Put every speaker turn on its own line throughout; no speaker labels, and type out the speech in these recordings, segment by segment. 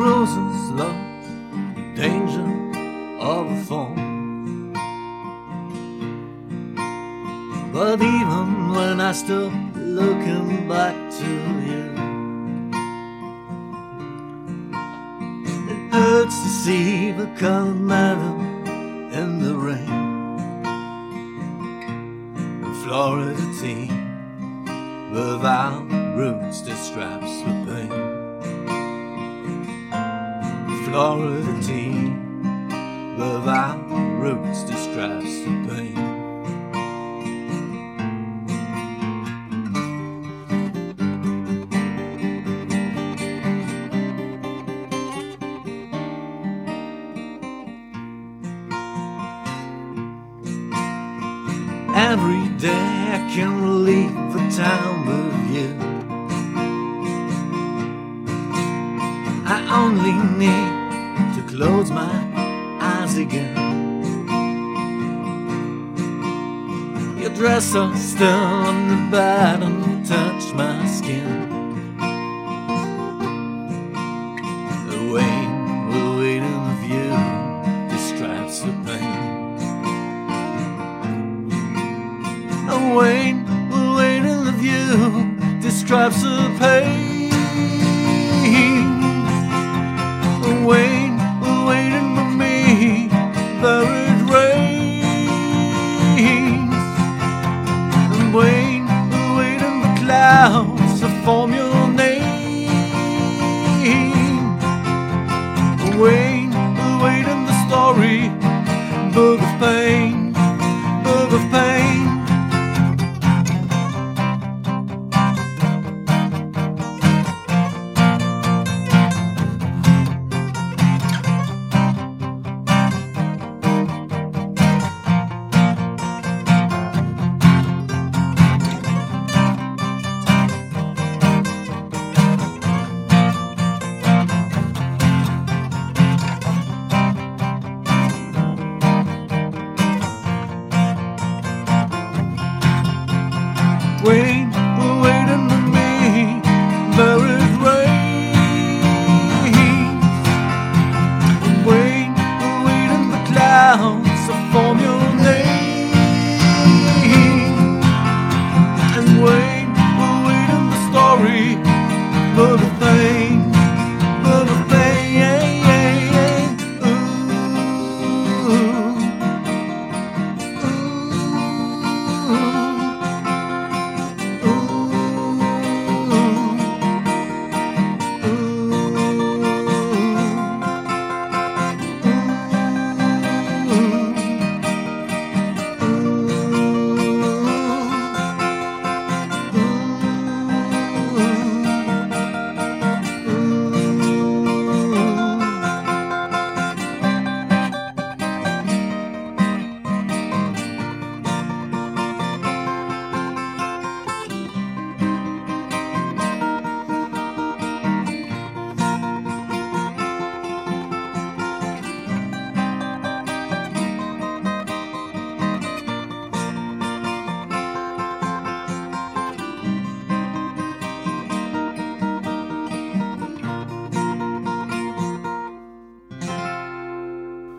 roses love the danger of a fall. But even when I stop looking back to you, it hurts to see the colored matter in the rain. The Florida tea without The weight, the weight of you describes the pain. The weight, the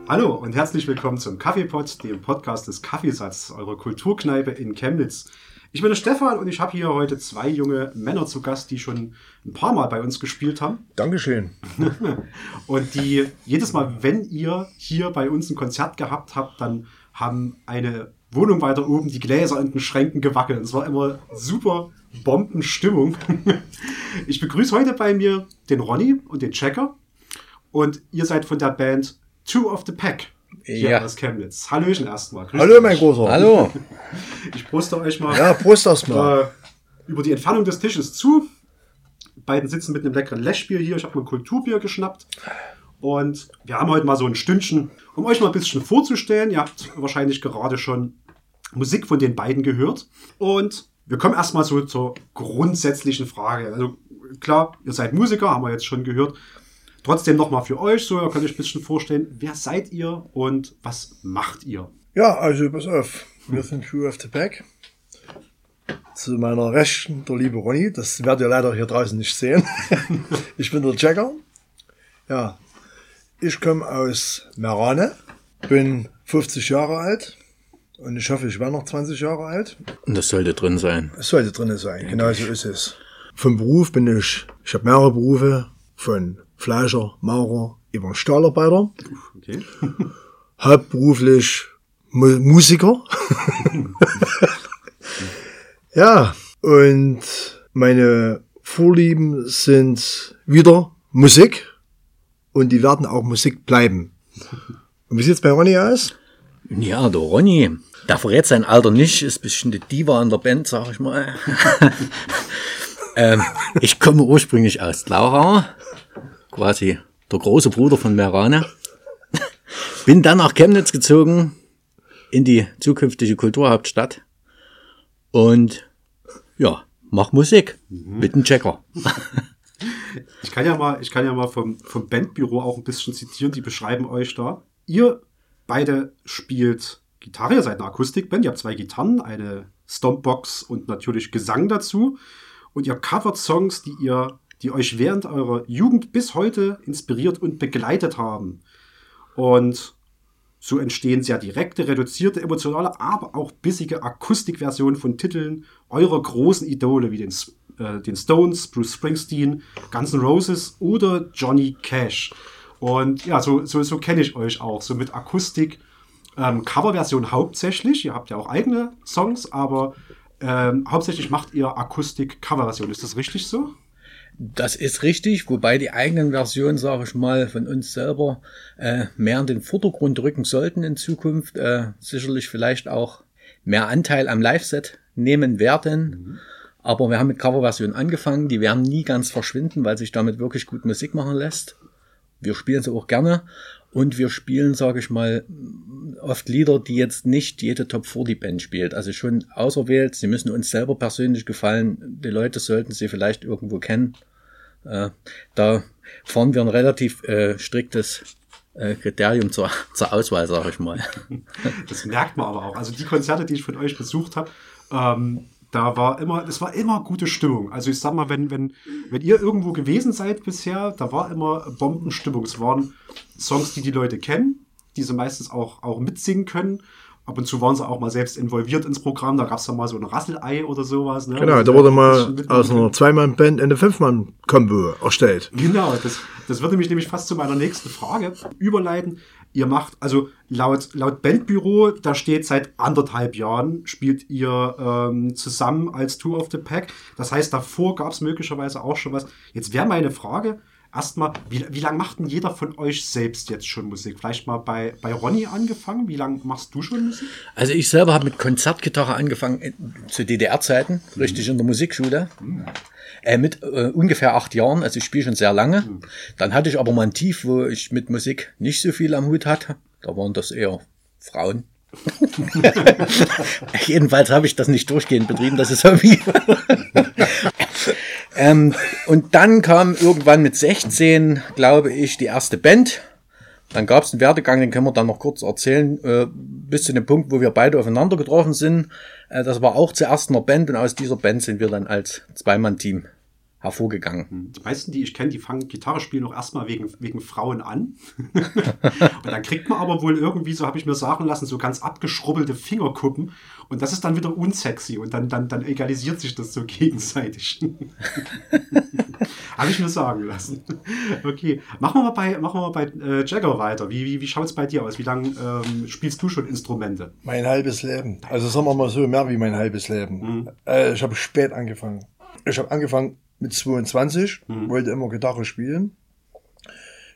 Hallo und herzlich willkommen zum Kaffeepot, dem Podcast des Kaffeesatz, eurer Kulturkneipe in Chemnitz. Ich bin der Stefan und ich habe hier heute zwei junge Männer zu Gast, die schon ein paar Mal bei uns gespielt haben.
Dankeschön.
Und die jedes Mal, wenn ihr hier bei uns ein Konzert gehabt habt, dann haben eine Wohnung weiter oben die Gläser in den Schränken gewackelt. Es war immer super Bombenstimmung. Ich begrüße heute bei mir den Ronny und den Checker. Und ihr seid von der Band Two of the Pack hier
Ja.
aus Chemnitz. Hallöchen erstmal. Grüßt
Hallo,
euch.
mein Großer.
Hallo.
Ich proste euch mal
Ja, Prost erstmal.
äh, über die Entfernung des Tisches zu. Beiden sitzen mit einem leckeren Lechbier hier. Ich habe mir ein Kulturbier geschnappt. Und wir haben heute mal so ein Stündchen, um euch mal ein bisschen vorzustellen. Ihr habt wahrscheinlich gerade schon Musik von den beiden gehört. Und wir kommen erstmal so zur grundsätzlichen Frage. Also klar, ihr seid Musiker, haben wir jetzt schon gehört. Trotzdem nochmal für euch, so ihr könnt euch ein bisschen vorstellen, wer seid ihr und was macht ihr?
Ja, also pass auf. Wir sind Crew of the Pack. Zu meiner Rechten der liebe Ronny. Das werdet ihr leider hier draußen nicht sehen. ich bin der Jacker. Ja, ich komme aus Merane, bin 50 Jahre alt und ich hoffe, ich werde noch 20 Jahre alt.
Und das sollte drin sein.
Es sollte drin sein, genau so ist es. Vom Beruf bin ich, ich habe mehrere Berufe, von Fleischer, Maurer, über Stahlarbeiter,
Okay.
hauptberuflich Mu Musiker. ja, und meine Vorlieben sind wieder Musik und die werden auch Musik bleiben. Und wie sieht's bei Ronny aus?
Ja, der Ronny, der verrät sein Alter nicht, ist ein bisschen die Diva in der Band, sag ich mal. ähm, ich komme ursprünglich aus Glauchau, quasi der große Bruder von Merane. Bin dann nach Chemnitz gezogen, in die zukünftige Kulturhauptstadt. Und ja, mach Musik mit dem Checker.
Ich kann ja mal, ich kann ja mal vom, vom Bandbüro auch ein bisschen zitieren, die beschreiben euch da. Ihr beide spielt Gitarre, ihr seid eine Akustikband, ihr habt zwei Gitarren, eine Stompbox und natürlich Gesang dazu. Und ihr covert Songs, die ihr, die euch während eurer Jugend bis heute inspiriert und begleitet haben. Und so entstehen sehr direkte, reduzierte, emotionale, aber auch bissige Akustikversionen von Titeln eurer großen Idole wie den, äh, den Stones, Bruce Springsteen, Guns N' Roses oder Johnny Cash. Und ja, so, so, so kenne ich euch auch, so mit Akustik. Ähm, Coverversion hauptsächlich, ihr habt ja auch eigene Songs, aber ähm, hauptsächlich macht ihr Akustik-Coverversion. Ist das richtig so?
Das ist richtig, wobei die eigenen Versionen, sage ich mal, von uns selber äh, mehr in den Vordergrund rücken sollten in Zukunft. Äh, sicherlich vielleicht auch mehr Anteil am Live-Set nehmen werden. Aber wir haben mit Coverversionen angefangen. Die werden nie ganz verschwinden, weil sich damit wirklich gut Musik machen lässt. Wir spielen sie auch gerne. Und wir spielen, sage ich mal, oft Lieder, die jetzt nicht jede Top 40 Band spielt. Also schon auserwählt. Sie müssen uns selber persönlich gefallen. Die Leute sollten sie vielleicht irgendwo kennen. Äh, da fahren wir ein relativ äh, striktes äh, Kriterium zur, zur Auswahl, sage ich mal.
Das merkt man aber auch. Also die Konzerte, die ich von euch besucht habe, ähm, da war immer, es war immer gute Stimmung. Also ich sag mal, wenn, wenn, wenn ihr irgendwo gewesen seid bisher, da war immer Bombenstimmung. Es waren Songs, die die Leute kennen, die sie meistens auch, auch mitsingen können. Ab und zu waren sie auch mal selbst involviert ins Programm. Da gab es dann mal so ein Rasselei oder sowas. Ne?
Genau,
Wo
da wurde mal aus einer Zweimann-Band eine Fünfmann-Kombo erstellt.
Genau, das, das würde mich nämlich fast zu meiner nächsten Frage überleiten. Ihr macht, also laut, laut Bandbüro, da steht seit anderthalb Jahren, spielt ihr ähm, zusammen als Tour of the Pack. Das heißt, davor gab es möglicherweise auch schon was. Jetzt wäre meine Frage, erstmal, wie, wie lange macht denn jeder von euch selbst jetzt schon Musik? Vielleicht mal bei, bei Ronny angefangen. Wie lange machst du schon Musik?
Also ich selber habe mit Konzertgitarre angefangen äh, zu DDR-Zeiten, richtig in der Musikschule. Äh, mit äh, ungefähr acht Jahren, also ich spiele schon sehr lange. Dann hatte ich aber mal ein Tief, wo ich mit Musik nicht so viel am Hut hatte. Da waren das eher Frauen. Jedenfalls habe ich das nicht durchgehend betrieben, das ist Hobby. Ähm, und dann kam irgendwann mit 16, glaube ich, die erste Band. Dann gab es einen Werdegang, den können wir dann noch kurz erzählen, äh, bis zu dem Punkt, wo wir beide aufeinander getroffen sind. Äh, das war auch zuerst eine Band und aus dieser Band sind wir dann als Zweimann-Team hervorgegangen.
Die meisten, die ich kenne, die fangen Gitarre spielen auch erstmal wegen, wegen Frauen an. und dann kriegt man aber wohl irgendwie, so habe ich mir sagen lassen, so ganz abgeschrubbelte Fingerkuppen. Und das ist dann wieder unsexy und dann, dann, dann egalisiert sich das so gegenseitig. habe ich mir sagen lassen. Okay, machen wir mal bei, machen wir mal bei äh, Jagger weiter. Wie, wie, wie schaut es bei dir aus? Wie lange ähm, spielst du schon Instrumente?
Mein halbes Leben. Also sagen wir mal so, mehr wie mein halbes Leben. Äh, ich habe spät angefangen. Ich habe angefangen mit 22, wollte immer Gitarre spielen.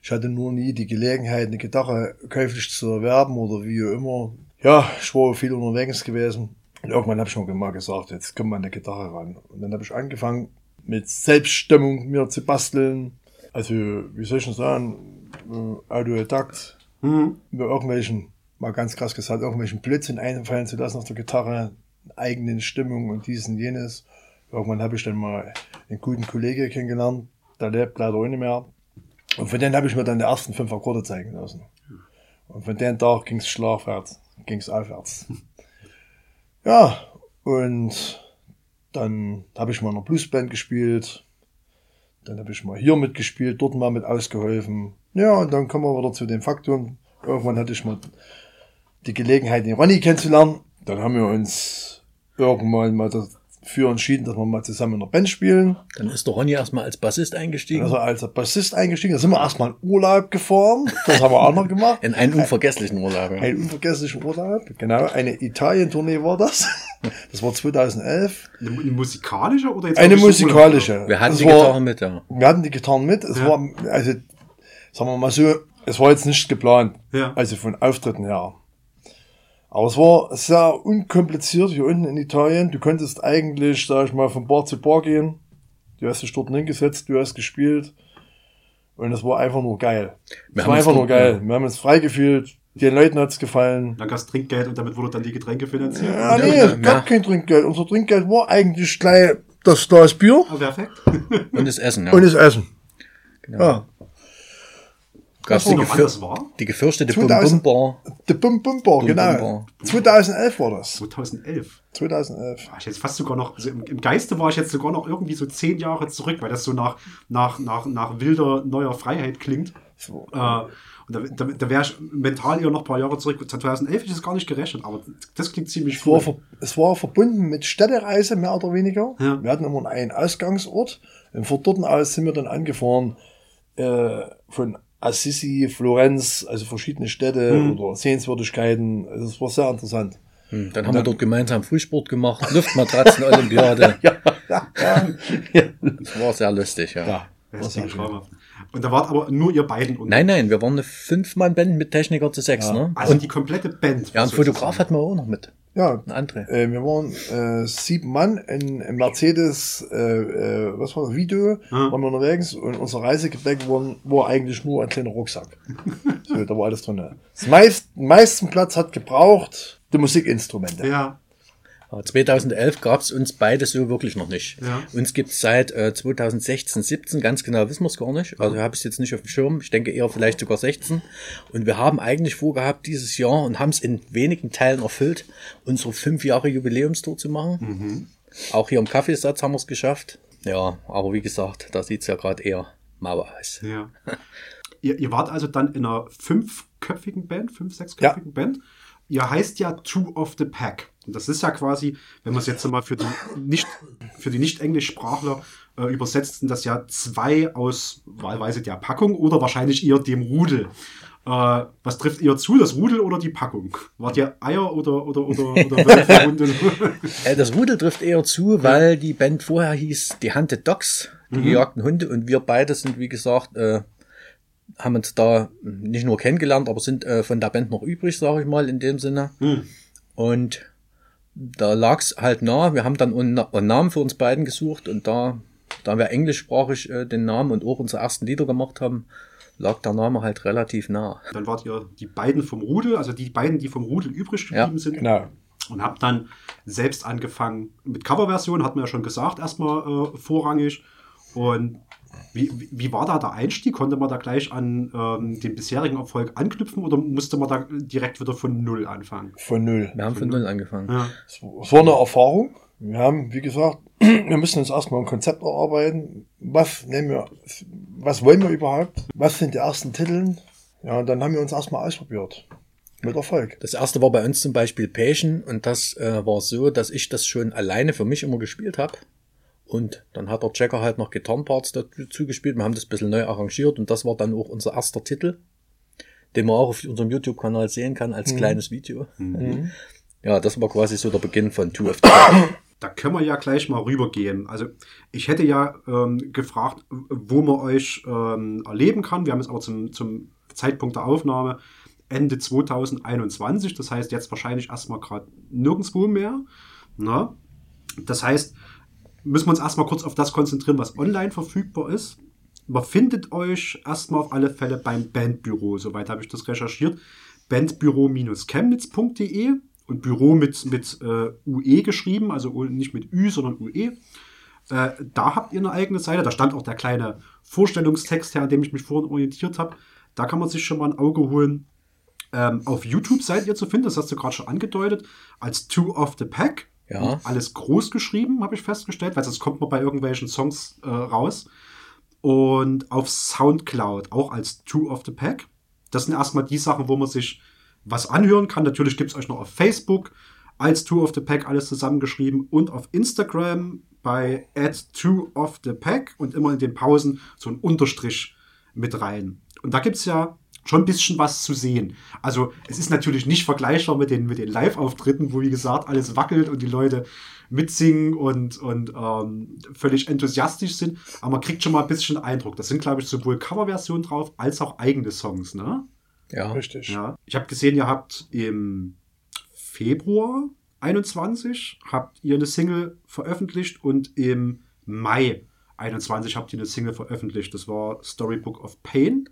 Ich hatte nur nie die Gelegenheit, eine Gitarre käuflich zu erwerben oder wie auch immer. Ja, ich war viel unterwegs gewesen. Und irgendwann habe ich mir mal gesagt, jetzt kommt mal eine Gitarre ran. Und dann habe ich angefangen, mit Selbststimmung mir zu basteln. Also, wie soll ich denn sagen, äh, Autodidakt,
Hm?
mir irgendwelchen, mal ganz krass gesagt, irgendwelchen Blödsinn einfallen zu lassen auf der Gitarre, eigenen Stimmung und dies und jenes. Irgendwann habe ich dann mal einen guten Kollegen kennengelernt, der lebt leider nicht mehr. Und von denen habe ich mir dann die ersten fünf Akkorde zeigen lassen. Und von dem Tag ging es schlafwärts, ging es aufwärts. Ja, und dann habe ich mal in einer Bluesband gespielt. Dann habe ich mal hier mitgespielt, dort mal mit ausgeholfen. Ja, und dann kommen wir wieder zu den Faktoren. Irgendwann hatte ich mal die Gelegenheit, den Ronny kennenzulernen. Dann haben wir uns irgendwann mal dafür entschieden, dass wir mal zusammen in der Band spielen.
Dann ist der Ronny erstmal als Bassist eingestiegen.
Also als Bassist eingestiegen. Da sind wir erstmal in Urlaub gefahren. Das haben wir auch noch gemacht.
in einen unvergesslichen Urlaub. Ja.
Einen unvergesslichen Urlaub. Genau, eine Italien-Tournee war das. Das war 2011.
Eine, eine musikalische oder jetzt
Eine musikalische.
Wir hatten
Das
die
war-
Gitarre mit, ja.
Wir hatten die Gitarren mit. Es
Ja.
war, also, sagen wir mal so, es war jetzt nicht geplant.
Ja.
Also von Auftritten her. Aber es war sehr unkompliziert hier unten in Italien. Du konntest eigentlich, sag ich mal, von Bar zu Bar gehen. Du hast dich dort hingesetzt, du hast gespielt. Und es war einfach nur geil.
Wir
Es
haben
war
uns
einfach nur geil. Wir haben uns frei gefühlt. Den Leuten hat's gefallen.
Dann gab es Trinkgeld und damit wurde dann die Getränke finanziert.
Ja,
Ja,
nee, es gab
ja.
kein Trinkgeld. Unser Trinkgeld war eigentlich gleich das Glas Bier
Ah, perfekt.
Und das Essen, ja.
und das Essen. Ja.
Gab's
das
die, gefür
war?
die gefürchtete
2000
Bum-Bum-Bar.
The Bum Bum Bar,
Bum
genau.
Bum Bar.
2011 war das.
2011.
2011.
War ich jetzt fast sogar noch, also im, im Geiste war ich jetzt sogar noch irgendwie so zehn Jahre zurück, weil das so nach, nach, nach, nach wilder neuer Freiheit klingt.
So.
Äh, und da, da, da wäre ich mental eher noch ein paar Jahre zurück. 2011 hätte ich es gar nicht gerechnet, aber das klingt ziemlich
Es war,
cool.
ver es war verbunden mit Städtereise, mehr oder weniger.
Ja.
Wir hatten immer einen Ausgangsort. Und von dort aus sind wir dann angefahren äh, von Assisi, Florenz, also verschiedene Städte
Mhm.
oder Sehenswürdigkeiten. Also es war sehr interessant.
Hm, Dann haben wir dort gemeinsam Frühsport gemacht, Luftmatratzen-Olympiade.
Ja, ja, ja.
Das war sehr lustig, ja.
ja
Das
war sehr
traumhaft. Und da wart aber nur ihr beiden und
Nein, nein, wir waren eine Fünf-Mann-Band mit Techniker zu sechs, ne?
also
Und,
die komplette Band.
ja, einen
sozusagen.
Fotograf hatten wir auch noch mit.
Ja,
Ein André.
Äh, wir waren äh, sieben Mann in, in Mercedes, äh, äh, was war das, Video,
Ja.
waren wir unterwegs und unser Reisegepäck war, war eigentlich nur ein kleiner Rucksack. so, da war alles drin. Das meist, meisten Platz hat gebraucht die Musikinstrumente.
Ja,
2011 gab es uns beide so wirklich noch nicht.
Ja.
Uns gibt's seit äh, 2016, 17, ganz genau wissen wir es gar nicht. Also habe ich es jetzt nicht auf dem Schirm. Ich denke eher vielleicht sogar 16. Und wir haben eigentlich vorgehabt, dieses Jahr und haben es in wenigen Teilen erfüllt, unsere fünf Jahre Jubiläumstour zu machen. Auch hier im Kaffeesatz haben wir es geschafft. Ja, aber wie gesagt, da sieht's ja gerade eher mau aus.
ja. ihr, ihr wart also dann in einer fünfköpfigen Band, fünf, sechsköpfigen Band. Ihr heißt ja Two of the Pack. Und das ist ja quasi, wenn man es jetzt mal für die nicht, für die Nicht-Englischsprachler äh, übersetzt, sind das ja zwei aus wahlweise der Packung oder wahrscheinlich eher dem Rudel. Äh, was trifft eher zu, das Rudel oder die Packung? Wart ihr Eier oder, oder, oder, oder Hunde?
Äh, das Rudel trifft eher zu, weil die Band vorher hieß die Hunted Dogs, die gejagten Hunde, und wir beide sind, wie gesagt, äh, haben uns da nicht nur kennengelernt, aber sind äh, von der Band noch übrig, sage ich mal, in dem Sinne.
Hm.
Und da lag's halt nah. Wir haben dann einen Na- einen Namen für uns beiden gesucht und da, da wir englischsprachig äh, den Namen und auch unsere ersten Lieder gemacht haben, lag der Name halt relativ nah.
Dann wart ihr die beiden vom Rudel, also die beiden, die vom Rudel übrig geblieben
Ja,
sind.
Genau.
und habe dann selbst angefangen mit Coverversion, hat man ja schon gesagt, erstmal äh, vorrangig. Und wie, wie- war da der Einstieg? Konnte man da gleich an ähm, den bisherigen Erfolg anknüpfen oder musste man da direkt wieder von Null anfangen?
Von null.
Wir haben von null angefangen.
Ja.
Es es war eine Erfahrung. Wir haben, wie gesagt, wir müssen uns erstmal ein Konzept erarbeiten. Was nehmen wir, was wollen wir überhaupt? Was sind die ersten Titel? Ja, und dann haben wir uns erstmal ausprobiert. Mit Erfolg.
Das erste war bei uns zum Beispiel Passion und das äh, war so, dass ich das schon alleine für mich immer gespielt habe. Und dann hat der Checker halt noch Gitarrenparts dazu gespielt. Wir haben das ein bisschen neu arrangiert und das war dann auch unser erster Titel, den man auch auf unserem YouTube-Kanal sehen kann als kleines Video. Ja, das war quasi so der Beginn von Two of the
Da können wir ja gleich mal rübergehen. Also ich hätte ja ähm, gefragt, wo man euch ähm, erleben kann. Wir haben es aber zum, zum Zeitpunkt der Aufnahme Ende 2021. Das heißt jetzt wahrscheinlich erstmal gerade nirgendwo mehr. Na? Das heißt, müssen wir uns erstmal kurz auf das konzentrieren, was online verfügbar ist. Man findet euch erstmal auf alle Fälle beim Bandbüro. Soweit habe ich das recherchiert. Bandbüro-chemnitz.de und Büro mit, mit äh, UE geschrieben, also nicht mit Ü, sondern UE. Äh, da habt ihr eine eigene Seite. Da stand auch der kleine Vorstellungstext her, an dem ich mich vorhin orientiert habe. Da kann man sich schon mal ein Auge holen. Ähm, auf YouTube seid ihr zu finden, das hast du gerade schon angedeutet, als Two of the Pack.
Ja.
Alles groß geschrieben, habe ich festgestellt, weil sonst kommt man bei irgendwelchen Songs äh, raus. und auf Soundcloud auch als Two of the Pack. Das sind erstmal die Sachen, wo man sich was anhören kann. Natürlich gibt es euch noch auf Facebook als Two of the Pack alles zusammengeschrieben und auf Instagram bei at Two of the Pack und immer in den Pausen so ein Unterstrich mit rein. Und da gibt es ja schon ein bisschen was zu sehen. Also es ist natürlich nicht vergleichbar mit den, mit den Live-Auftritten, wo wie gesagt alles wackelt und die Leute mitsingen und, und ähm, völlig enthusiastisch sind. Aber man kriegt schon mal ein bisschen Eindruck. Das sind, glaube ich, sowohl Coverversionen drauf als auch eigene Songs, ne?
Ja.
Richtig.
Ja. Ich habe gesehen, ihr habt im Februar 21 habt ihr eine Single veröffentlicht und im Mai 21 habt ihr eine Single veröffentlicht. Das war Storybook of Pain.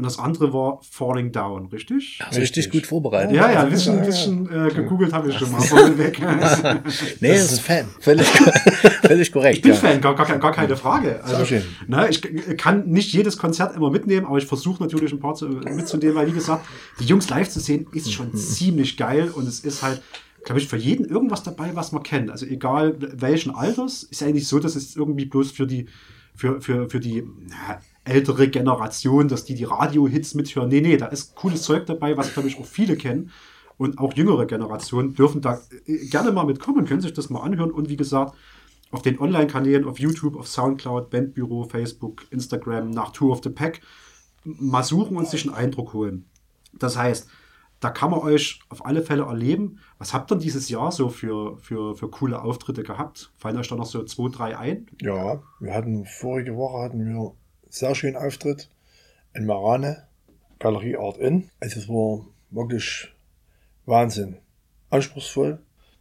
Und das andere war Falling Down, richtig?
Hast du richtig gut vorbereitet.
Ja, ja, ein bisschen, ein bisschen äh, gegoogelt habe ich schon mal vorneweg.
Nee,
Das
ist
Fan.
völlig, völlig korrekt.
Ich bin
ja.
Fan, gar, gar, gar keine Frage. Also,
schön.
ne, ich kann nicht jedes Konzert immer mitnehmen, aber ich versuche natürlich ein paar zu, mitzunehmen, weil wie gesagt, die Jungs live zu sehen ist schon ziemlich geil und es ist halt, glaube ich, für jeden irgendwas dabei, was man kennt. Also egal welchen Alters, ist ja eigentlich so, dass es irgendwie bloß für die für, für, für die na, ältere Generation, dass die die Radio-Hits mithören. Nee, nee, da ist cooles Zeug dabei, was, glaube ich, auch viele kennen. Und auch jüngere Generationen dürfen da äh, gerne mal mitkommen, können sich das mal anhören. Und wie gesagt, auf den Online-Kanälen, auf YouTube, auf Soundcloud, Bandbüro, Facebook, Instagram, nach Tour of the Pack mal suchen und sich einen Eindruck holen. Das heißt, da kann man euch auf alle Fälle erleben. Was habt ihr dieses Jahr so für, für, für coole Auftritte gehabt? Fallen euch da noch so zwei, drei ein?
Ja, wir hatten vorige Woche hatten wir sehr schönen Auftritt in Marane, Galerie Art Inn. Also es war wirklich Wahnsinn. Anspruchsvoll.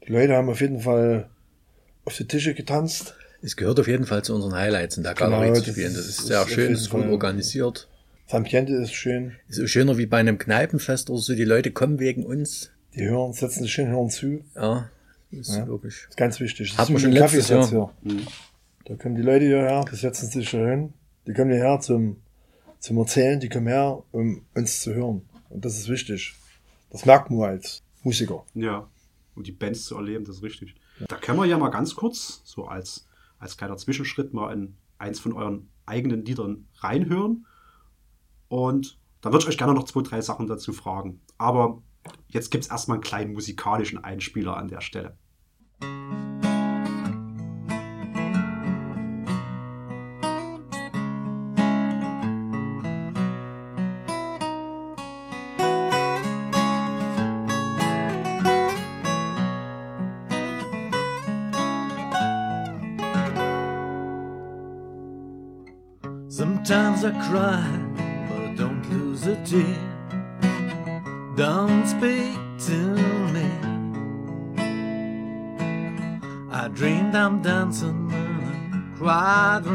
Die Leute haben auf jeden Fall auf die Tische getanzt.
Es gehört auf jeden Fall zu unseren Highlights in der
Genau,
Galerie zu
das
spielen. Das ist
ist
sehr schön,
jeden
ist gut organisiert.
Das Ambiente ist schön.
Ist schöner wie bei einem Kneipenfest oder so. Die Leute kommen wegen uns.
Die hören, setzen sich hin, hören zu.
Ja, ist
Ja.
wirklich.
Das ist ganz wichtig. Das
Hatten
ist
wir schon letztes Jahr.
hier. Da kommen die Leute hierher, die setzen sich hier hin. Die kommen hierher zum, zum Erzählen, die kommen her, um uns zu hören. Und das ist wichtig. Das merkt man als Musiker.
Ja. Um die Bands zu erleben, das ist richtig. Da können wir ja mal ganz kurz, so als, als kleiner Zwischenschritt, mal in eins von euren eigenen Liedern reinhören. Und dann würde ich euch gerne noch zwei, drei Sachen dazu fragen. Aber jetzt gibt es erstmal einen kleinen musikalischen Einspieler an der Stelle.
I cry, but don't lose a tear. Don't speak to me. I dreamed I'm dancing in a quiet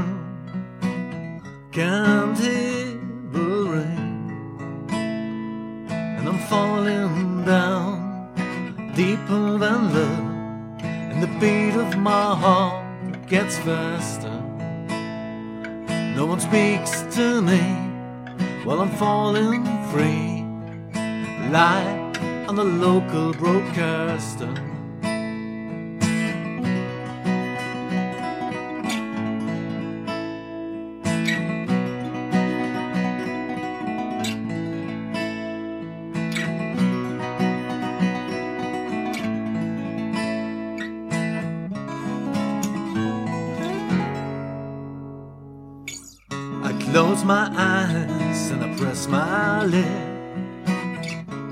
I close my eyes and I press my lips,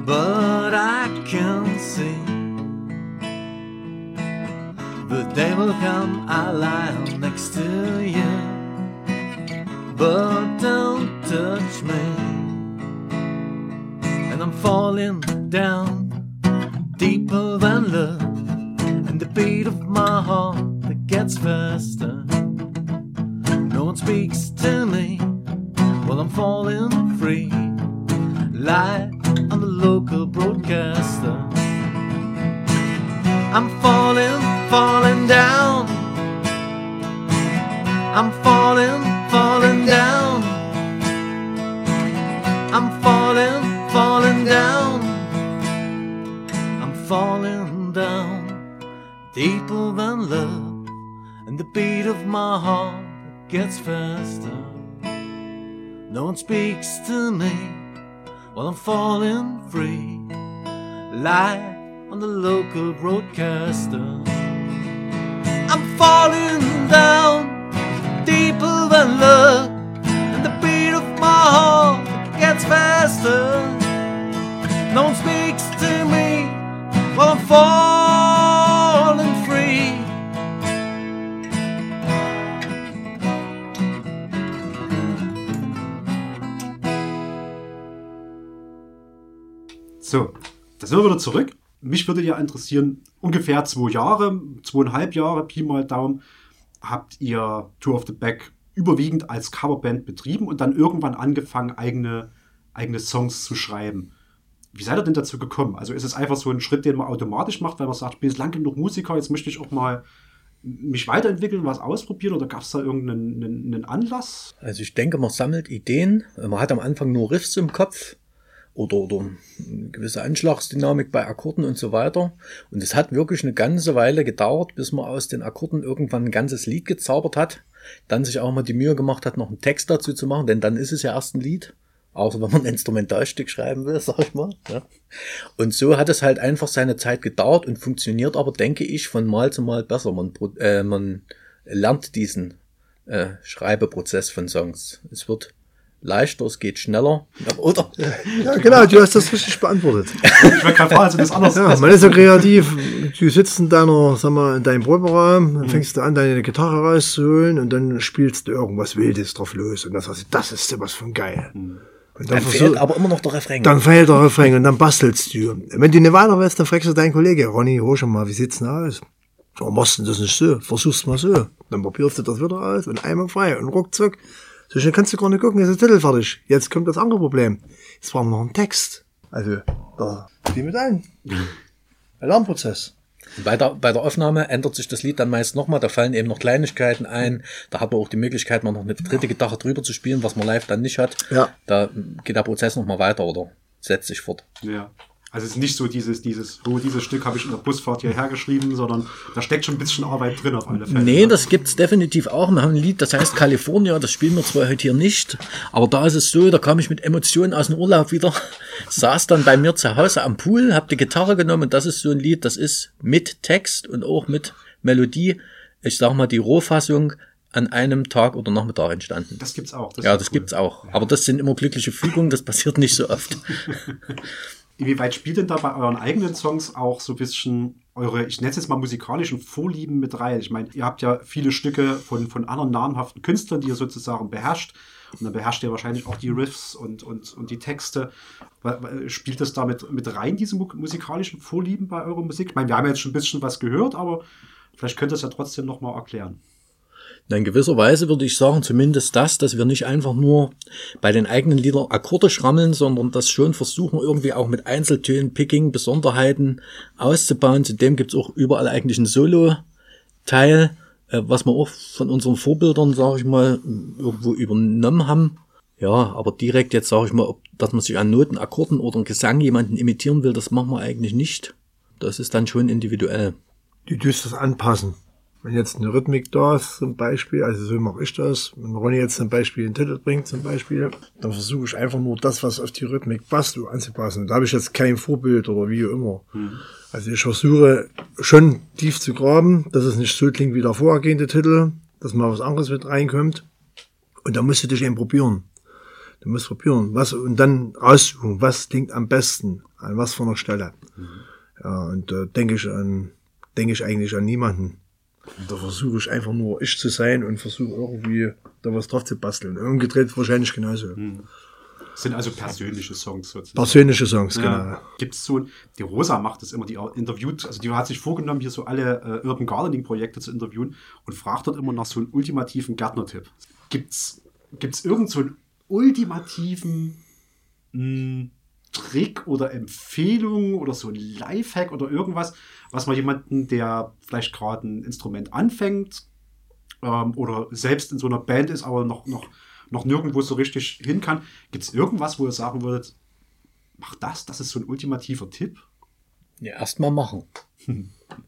but I can't see. The day will come, I'll lie next to you, but don't touch me. And I'm falling down deeper than love, and the beat of my heart one speaks to me while I'm falling free. Live on the local broadcaster. I'm falling down deeper than love, and the beat of my heart gets faster. No one speaks to me while I'm falling
So, da sind wir wieder zurück. Mich würde ja interessieren, ungefähr zwei Jahre, zweieinhalb Jahre, Pi mal Daumen, habt ihr Tour of the Back überwiegend als Coverband betrieben und dann irgendwann angefangen, eigene, eigene Songs zu schreiben. Wie seid ihr denn dazu gekommen? Also ist es einfach so ein Schritt, den man automatisch macht, weil man sagt, ich bin jetzt lang genug Musiker, jetzt möchte ich auch mal mich weiterentwickeln, was ausprobieren oder gab es da irgendeinen einen, Anlass?
Also ich denke, man sammelt Ideen. Man hat am Anfang nur Riffs im Kopf oder, oder eine gewisse Anschlagsdynamik bei Akkorden und so weiter. Und es hat wirklich eine ganze Weile gedauert, bis man aus den Akkorden irgendwann ein ganzes Lied gezaubert hat. Dann sich auch mal die Mühe gemacht hat, noch einen Text dazu zu machen, denn dann ist es ja erst ein Lied. Außer wenn man ein Instrumentalstück schreiben will, sag ich mal. Ja. Und so hat es halt einfach seine Zeit gedauert und funktioniert aber, denke ich, von Mal zu Mal besser. Man, äh, man lernt diesen äh, Schreibeprozess von Songs. Es wird leichter, es geht schneller. Oder?
Ja, genau, du hast das richtig beantwortet.
Ich wollte gerade fragen, also das anders.
Ja, man ist ja kreativ. Du sitzt in deiner, sag mal, in deinem Proberaum, dann fängst du an, deine Gitarre rauszuholen und dann spielst du irgendwas Wildes drauf los und das, sagst du, das ist sowas von geil. Und dann,
Dann fehlt aber immer noch der Refrain.
dann fehlt der Refrain und dann bastelst du. Wenn du nicht weiter weißt, dann fragst du deinen Kollegen, Ronny, hör schon mal, wie sieht's denn aus? So, machst du das nicht so? Versuch's mal so. Dann probierst du das wieder aus und einmal frei und ruckzuck. So schnell kannst du gar nicht gucken, ist der Titel fertig. Jetzt kommt das andere Problem. Jetzt brauchen wir noch einen Text. Also, da, die mit ein. Ein Lernprozess.
Bei der, bei der Aufnahme ändert sich das Lied dann meist nochmal, da fallen eben noch Kleinigkeiten ein. Da hat man auch die Möglichkeit, mal noch eine dritte Gitarre drüber zu spielen, was man live dann nicht hat.
Ja.
Da geht der Prozess nochmal weiter oder setzt sich fort.
Ja. Also es ist nicht so dieses, dieses, oh, dieses Stück habe ich in der Busfahrt hierher geschrieben, sondern da steckt schon ein bisschen Arbeit drin auf alle Fälle.
Nee, das gibt's definitiv auch. Wir haben ein Lied, das heißt California, das spielen wir zwar heute hier nicht, aber da ist es so, da kam ich mit Emotionen aus dem Urlaub wieder, saß dann bei mir zu Hause am Pool, hab die Gitarre genommen und das ist so ein Lied, das ist mit Text und auch mit Melodie, ich sag mal die Rohfassung an einem Tag oder Nachmittag entstanden.
Das gibt's auch.
ja,
ist
das
cool.
gibt's auch. Aber das sind immer glückliche Fügungen, das passiert nicht so oft.
Inwieweit spielt denn da bei euren eigenen Songs auch so ein bisschen eure, ich nenne es jetzt mal musikalischen Vorlieben mit rein? Ich meine, ihr habt ja viele Stücke von, von anderen namhaften Künstlern, die ihr sozusagen beherrscht. Und dann beherrscht ihr wahrscheinlich auch die Riffs und, und, und die Texte. Spielt das damit mit rein, diese mu- musikalischen Vorlieben bei eurer Musik? Ich meine, wir haben jetzt schon ein bisschen was gehört, aber vielleicht könnt ihr es ja trotzdem nochmal erklären.
In gewisser Weise würde ich sagen, zumindest das, dass wir nicht einfach nur bei den eigenen Liedern Akkorde schrammeln, sondern das schon versuchen, irgendwie auch mit Einzeltönen, Picking, Besonderheiten auszubauen. Zudem gibt's auch überall eigentlich einen Solo-Teil, äh, was wir auch von unseren Vorbildern, sage ich mal, irgendwo übernommen haben. Ja, aber direkt jetzt sage ich mal, ob, dass man sich an Noten, Akkorden oder einen Gesang jemanden imitieren will, das machen wir eigentlich nicht. Das ist dann schon individuell.
Du tust das anpassen. Wenn jetzt eine Rhythmik da ist, zum Beispiel, also so mache ich das, wenn Ronny jetzt zum Beispiel einen Titel bringt, zum Beispiel, dann versuche ich einfach nur das, was auf die Rhythmik passt, anzupassen. Da habe ich jetzt kein Vorbild oder wie auch immer. Also ich versuche schon tief zu graben, dass es nicht so klingt wie der vorhergehende Titel, dass mal was anderes mit reinkommt. Und da musst du dich eben probieren. Du musst probieren, was, und dann aussuchen, was klingt am besten, an was für einer Stelle. Ja, und da denke ich an, denke ich eigentlich an niemanden. Und da versuche ich einfach nur ich zu sein und versuche irgendwie da was drauf zu basteln. Umgedreht wahrscheinlich genauso.
Das sind also persönliche Songs sozusagen.
Persönliche Songs, genau.
Ja. Gibt es so, die Rosa macht das immer, die interviewt, also die hat sich vorgenommen, hier so alle äh, Urban Gardening Projekte zu interviewen und fragt dort immer nach so einem ultimativen Gärtnertipp. Gibt's, gibt's irgend so einen ultimativen mh, Trick oder Empfehlung oder so ein Lifehack oder irgendwas, was man jemanden, der vielleicht gerade ein Instrument anfängt ähm, oder selbst in so einer Band ist, aber noch, noch, noch nirgendwo so richtig hin kann, gibt es irgendwas, wo ihr sagen würdet, mach das, das ist so ein ultimativer Tipp?
Ja, erstmal machen.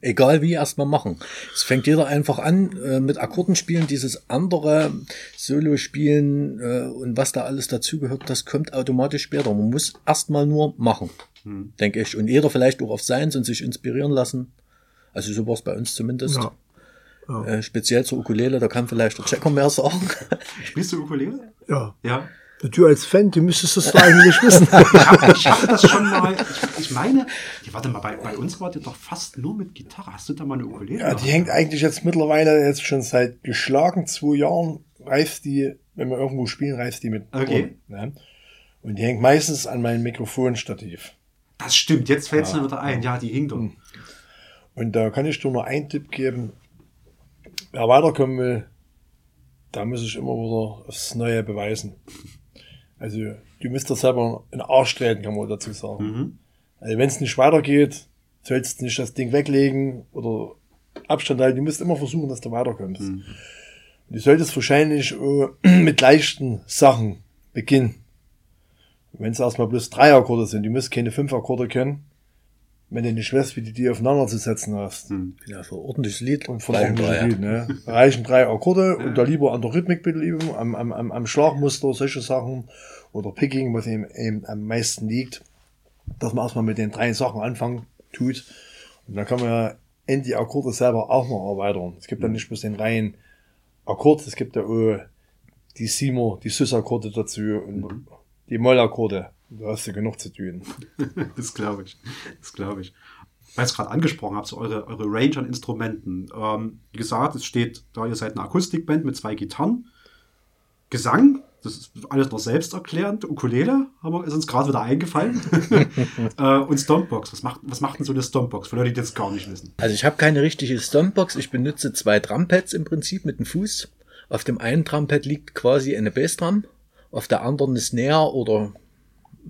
Egal wie, erstmal machen. Es fängt jeder einfach an äh, mit Akkorden spielen, dieses andere Solo-Spielen äh, und was da alles dazugehört, das kommt automatisch später. Man muss erstmal nur machen, denke ich. Und jeder vielleicht auch auf Seins und sich inspirieren lassen. Also so war es bei uns zumindest.
Ja.
Äh, speziell zur Ukulele, da kann vielleicht der Checker mehr sagen.
Spielst du Ukulele?
Ja.
Ja.
Du als Fan, du müsstest das doch eigentlich wissen.
Ich habe ich hab das schon mal. Ich, ich meine, die, warte mal, bei, bei uns war die doch fast nur mit Gitarre. Hast du da mal eine Ukulele?
Ja, die hängt eigentlich jetzt mittlerweile jetzt schon seit geschlagen zwei Jahren, reißt die, wenn wir irgendwo spielen, reißt die mit.
Okay.
rum, Ne? Und die hängt meistens an meinem Mikrofonstativ.
Das stimmt, jetzt fällt es mir wieder ein. Ja, die hing doch.
Und da kann ich dir nur einen Tipp geben. Wer weiterkommen will, da muss ich immer wieder aufs Neue beweisen. Also, du musst dir selber in den Arsch treten, kann man dazu sagen. Also, wenn es nicht weitergeht, sollst du nicht das Ding weglegen oder Abstand halten. Du musst immer versuchen, dass du weiterkommst. Du solltest wahrscheinlich auch mit leichten Sachen beginnen. Wenn es erstmal bloß drei Akkorde sind, du musst keine fünf Akkorde können, wenn du nicht weißt, wie du die aufeinander zu setzen hast.
Ja, für ordentliches Lied.
Und von
drei,
Lied, ne? Da reichen drei Akkorde und da lieber an der Rhythmik bitte üben, am, am, am, am Schlagmuster, solche Sachen oder Picking, was ihm eben am meisten liegt, dass man erstmal mit den drei Sachen anfangen tut. Und dann kann man ja in die Akkorde selber auch noch erweitern. Es gibt ja nicht bloß den reinen Akkord, es gibt ja auch die Siemer, die Sus-Akkorde dazu und die Moll-Akkorde. Da hast du genug zu tun.
Das glaube ich. Das glaube ich. Weil ich es gerade angesprochen habe, so eure, eure Range an Instrumenten. Ähm, wie gesagt, es steht da, ihr seid eine Akustikband mit zwei Gitarren. Gesang, das ist alles noch selbsterklärend. Ukulele haben wir, ist uns gerade wieder eingefallen. äh, und Stompbox. Was macht, was macht denn so eine Stompbox? Für Leute, die das gar nicht wissen.
Also ich habe keine richtige Stompbox. Ich benutze zwei Drumpads im Prinzip mit dem Fuß. Auf dem einen Drumpad liegt quasi eine Bassdrum, auf der anderen eine Snare oder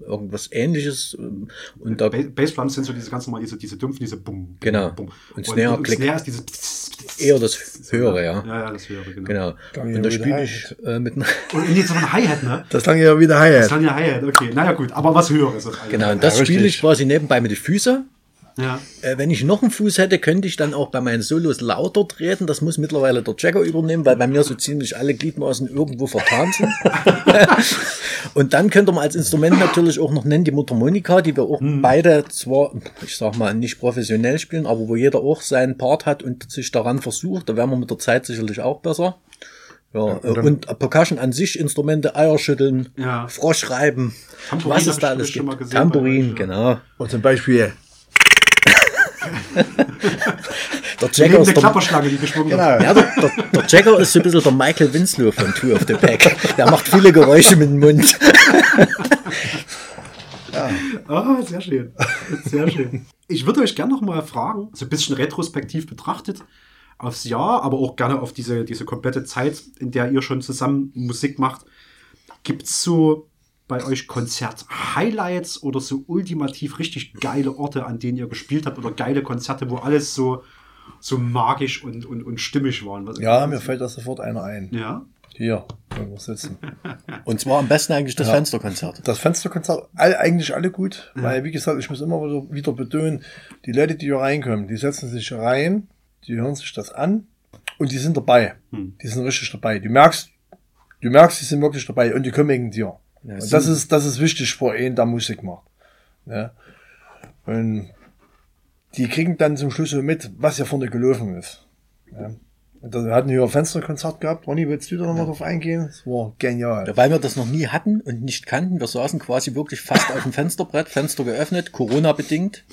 irgendwas ähnliches. Und da,
Ba- Bassdrums sind so diese ganz normal, diese, diese dumpfen, diese Bum.
Genau.
Bum.
Und
Und,
Snare
und. Snare ist dieses
eher das Höhere, ja.
Ja, ja, das höhere, genau.
Genau. Und da spiele ich äh, mit einem
Und nee, so ein Hi-Hat, ne?
Das lange ja wieder
Das
Hi-Hat.
ist dann ja Hi-Hat, okay. Naja, gut, aber was höheres.
Genau, und das
Ja,
spiele ich quasi nebenbei mit den Füßen.
Ja.
Äh, wenn ich noch einen Fuß hätte, könnte ich dann auch bei meinen Solos lauter treten. Das muss mittlerweile der Jacker übernehmen, weil bei mir so ziemlich alle Gliedmaßen irgendwo vertan sind. und dann könnte man als Instrument natürlich auch noch nennen die Mundharmonika, die wir auch beide zwar, ich sag mal, nicht professionell spielen, aber wo jeder auch seinen Part hat und sich daran versucht. Da werden wir mit der Zeit sicherlich auch besser. Ja, äh, und Percussion an sich, Instrumente, Eierschütteln,
Ja.
Froschreiben,
Tambourin
was es da alles gibt. Tambourin,
ja.
genau.
Und zum Beispiel
Der
nehmen
ist der,
Klapperschlange, die geschwungen
Genau.
ja, der, der, der Jacker ist so ein bisschen der Michael Winslow von Two of the Pack. Der macht viele Geräusche mit dem Mund.
Ah, sehr schön. Sehr schön. Ich würde euch gerne noch mal fragen, so ein bisschen retrospektiv betrachtet, aufs Jahr, aber auch gerne auf diese, diese komplette Zeit, in der ihr schon zusammen Musik macht. Gibt es so bei euch Konzert-Highlights oder so ultimativ richtig geile Orte, an denen ihr gespielt habt oder geile Konzerte, wo alles so, so magisch und, und, und stimmig waren? Was-
Ja, mir fällt da sofort einer ein.
Ja?
Hier, wo wir sitzen.
Und zwar am besten eigentlich das Fensterkonzert.
Das Fensterkonzert, all, eigentlich alle gut, weil, wie gesagt, ich muss immer wieder, wieder betonen, die Leute, die hier reinkommen, die setzen sich rein, die hören sich das an und die sind dabei. Die sind richtig dabei. Du merkst, du merkst, die sind wirklich dabei und die kommen wegen dir.
Ja,
und das ist, das ist wichtig für einen, der Musik macht. Ja. Und die kriegen dann zum Schluss so mit, was ja vorne gelaufen ist. Ja. Und da- wir hatten hier ein Fensterkonzert gehabt. Ronny, willst du da noch mal drauf eingehen? Das war genial.
Ja, Weil wir das noch nie hatten und nicht kannten. Wir saßen quasi wirklich fast auf dem Fensterbrett, Fenster geöffnet, Corona bedingt.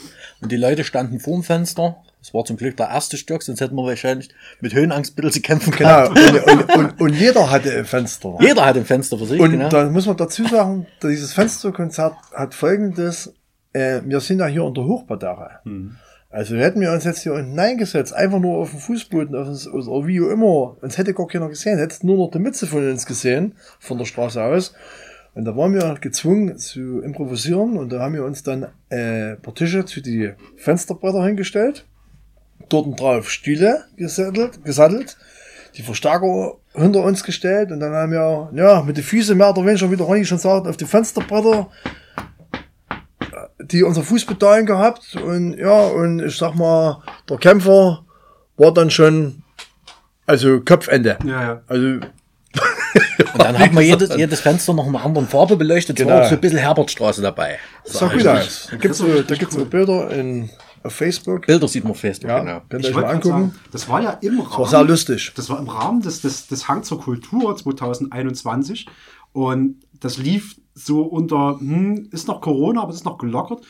Und die Leute standen vorm Fenster. Das war zum Glück der erste Stock, sonst hätten wir wahrscheinlich mit Höhenangst ein bisschen zu kämpfen
Genau,
gehabt.
und, und, und, und jeder hatte ein Fenster.
Jeder hat ein Fenster für sich,
Und
genau.
da muss man dazu sagen, dieses Fensterkonzert hat folgendes, äh, wir sind ja hier unter Hochbadache. Also hätten wir uns jetzt hier unten eingesetzt, einfach nur auf dem Fußboden, auf das, oder wie auch immer, uns hätte gar keiner gesehen, hätte nur noch die Mütze von uns gesehen, von der Straße aus. Und da waren wir gezwungen zu improvisieren und da haben wir uns dann äh, paar Tische zu die Fensterbretter hingestellt, dort drauf Stühle gesattelt, gesattelt die Verstärker hinter uns gestellt und dann haben wir, ja, mit den Füßen mehr oder weniger, wie der Ronny schon sagt, auf die Fensterbretter äh, die unser Fußbedalen gehabt und ja, und ich sag mal, der Kämpfer war dann schon, also Kopfende.
Ja, ja.
Also,
Und dann hat man jedes, jedes Fenster noch in einer anderen Farbe beleuchtet. Es war
Genau.
auch so ein bisschen Herbertstraße dabei.
sah gut aus. Da so, da gibt's so Bilder in, auf Facebook.
Bilder sieht man fest.
Ja,
Genau.
könnt ihr
Ich
euch mal angucken.
sagen, das war ja im Rahmen.
war sehr lustig.
Das war im Rahmen des, des, des Hang zur Kultur 2021 und das lief so unter, hm, ist noch Corona, aber es ist noch gelockert.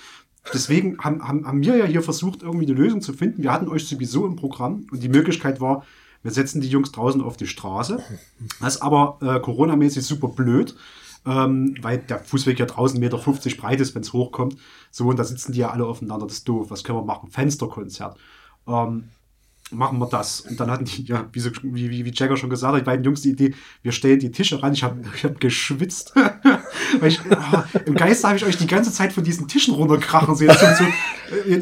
Deswegen haben, haben, haben wir ja hier versucht, irgendwie eine Lösung zu finden. Wir hatten euch sowieso im Programm und die Möglichkeit war, wir setzen die Jungs draußen auf die Straße. Das ist aber äh, Corona-mäßig super blöd, ähm, weil der Fußweg ja draußen 1,50 Meter breit ist, wenn es hochkommt. So, und da sitzen die ja alle aufeinander. Das ist doof. Was können wir machen? Fensterkonzert. Ähm, machen wir das. Und dann hatten die, ja, wie, so, wie, wie, wie Jagger schon gesagt hat, die beiden Jungs die Idee, wir stellen die Tische ran. Ich habe ich hab geschwitzt. Ich, ah, Im Geiste habe ich euch die ganze Zeit von diesen Tischen runterkrachen sehen. So,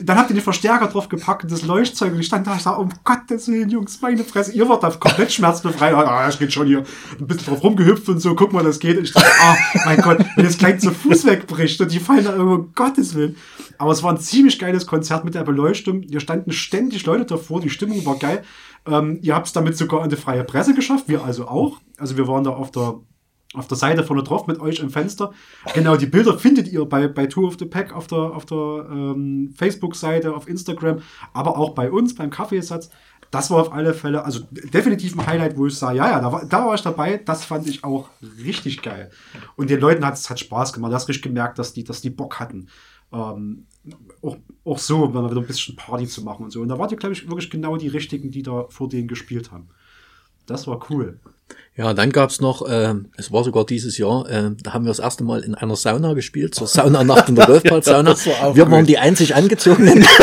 dann habt ihr den Verstärker drauf gepackt und das Leuchtzeug. Und ich stand da, ich sag, um Gottes Willen, Jungs, meine Fresse, ihr wart da komplett schmerzbefreit. Ah, ich geht schon hier ein bisschen drauf rumgehüpft und so, guck mal, das geht. Und ich dachte, ah, mein Gott, wenn das gleich zu Fuß wegbricht und die fallen da um Gottes Willen. Aber es war ein ziemlich geiles Konzert mit der Beleuchtung. Hier standen ständig Leute davor, die Stimmung war geil. Ähm, ihr habt es damit sogar an die freie Presse geschafft, wir also auch. Also wir waren da auf der, auf der Seite vorne drauf mit euch im Fenster. Genau, die Bilder findet ihr bei, bei Tour of the Pack auf der, auf der ähm, Facebook-Seite, auf Instagram, aber auch bei uns beim Kaffeesatz. Das war auf alle Fälle, also definitiv ein Highlight, wo ich sage, ja, ja, da war, da war ich dabei. Das fand ich auch richtig geil. Und den Leuten hat es hat Spaß gemacht. Du hast richtig gemerkt, dass die, dass die Bock hatten. Ähm, auch, auch so, wenn wir wieder ein bisschen Party zu machen und so. Und da wart ihr, glaube ich, wirklich genau die richtigen, die da vor denen gespielt haben. Das war cool.
Ja, dann gab's noch, äh, es war sogar dieses Jahr, äh, da haben wir das erste Mal in einer Sauna gespielt, zur Saunanacht in der Golfplatzsauna.
das war
wir waren
gut.
die einzig angezogenen.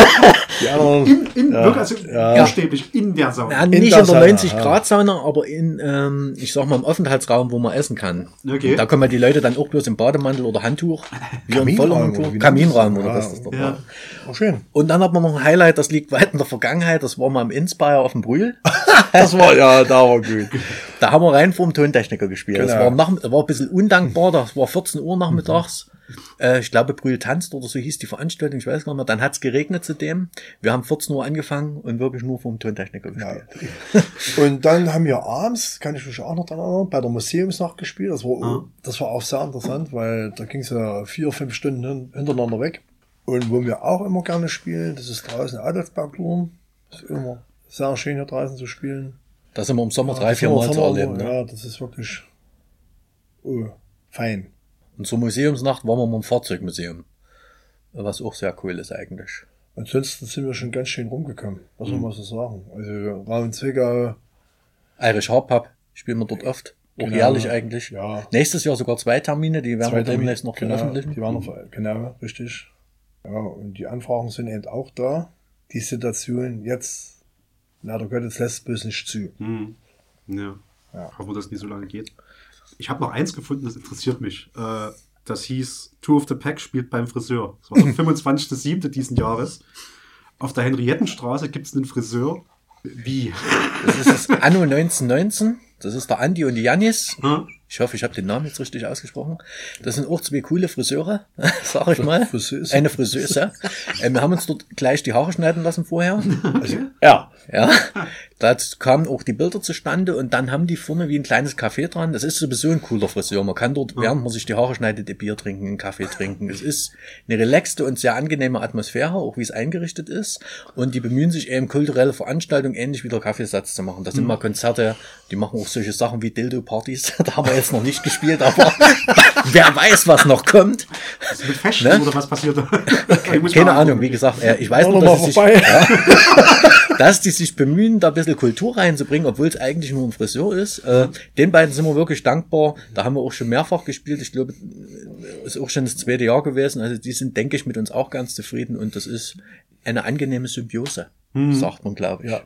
Die anderen,
In, in, wirklich, also buchstäblich in der Sauna.
Ja, nicht in,
der
der
Sauna,
90-Grad-Sauna, aber in, ähm, ich sag mal, im Aufenthaltsraum, wo man essen kann.
Okay.
Und da kommen die Leute dann auch bloß im Bademantel oder Handtuch. Wir im
Kaminraum, oder wie
Kaminraum
das?
oder
Ja,
was das dort
ja.
war.
oh, schön.
Und dann hat man noch ein Highlight, das liegt weit in der Vergangenheit. Das war mal im Inspire auf dem Brühl.
Das war, ja, da war gut.
Da haben wir rein vor dem Tontechniker gespielt. Das
Genau.
war, nach, das war ein bisschen undankbar. Das war 14 Uhr nachmittags. Äh, ich glaube, Brühl tanzt oder so hieß die Veranstaltung. Ich weiß gar nicht mehr. Dann hat's geregnet zudem. Wir haben 14 Uhr angefangen und wirklich nur vor dem Tontechniker
Ja.
gespielt.
Und dann haben wir abends, kann ich mich auch noch daran erinnern, bei der Museumsnacht gespielt. Das war, das war auch sehr interessant, weil da ging es ja vier, fünf Stunden hin- hintereinander weg. Und wo wir auch immer gerne spielen, das ist draußen Adelsbergluren. Das ist immer sehr schön hier draußen zu spielen.
Da sind wir im Sommer drei,
Das
vier Mal zu erleben. Ne?
Ja, das ist wirklich oh, fein.
Und zur Museumsnacht waren wir mal im Fahrzeugmuseum. Was auch sehr cool ist eigentlich.
Ansonsten sind wir schon ganz schön rumgekommen, was soll man so sagen. Also Raum Zwickau,
Irish Hard Pub spielen wir dort oft. Auch
Genau.
jährlich eigentlich.
Ja.
Nächstes Jahr sogar zwei Termine, die werden wir
Zweiter
demnächst noch
genau,
veröffentlichen.
Die waren noch, genau, richtig. Ja, und die Anfragen sind eben auch da. Die Situation jetzt, leider Gottes, lässt bloß nicht zu.
Hm. Ja.
Ja.
Hoffen wir, dass es nicht so lange geht. Ich habe noch eins gefunden, das interessiert mich. Äh, das hieß Tour of the Pack spielt beim Friseur. Das war der 25.07. diesen Jahres. Auf der Henriettenstraße gibt es einen Friseur. Wie?
Das ist das Anno 1919. Das ist der Andi und die Janis.
Hm?
Ich hoffe, ich habe den Namen jetzt richtig ausgesprochen. Das sind auch zwei coole Friseure, sag ich mal.
Friseuse.
Eine Friseuse. äh, wir haben uns dort gleich die Haare schneiden lassen vorher.
Also, ja.
Ja, da kamen auch die Bilder zustande und dann haben die vorne wie ein kleines Café dran. Das ist sowieso ein cooler Friseur. Man kann dort, während man sich die Haare schneidet, ein Bier trinken, einen Kaffee trinken. Es ist eine relaxte und sehr angenehme Atmosphäre, auch wie es eingerichtet ist. Und die bemühen sich eben kulturelle Veranstaltungen ähnlich wie der Kaffeesatz zu machen. Das sind mal Konzerte, die machen auch solche Sachen wie Dildo-Partys. da haben wir jetzt noch nicht gespielt, aber wer weiß, was noch kommt.
Mit Fashion
Ne?
oder was passiert
Keine Ahnung, wie gesagt, äh, ich weiß nur, dass sich,
vorbei.
dass die sich bemühen, da ein bisschen Kultur reinzubringen, obwohl es eigentlich nur ein Friseur ist. Äh, den beiden sind wir wirklich dankbar. Da haben wir auch schon mehrfach gespielt. Ich glaube, ist auch schon das zweite Jahr gewesen. Also die sind, denke ich, mit uns auch ganz zufrieden und das ist eine angenehme Symbiose, sagt man, glaube ich.
Ja.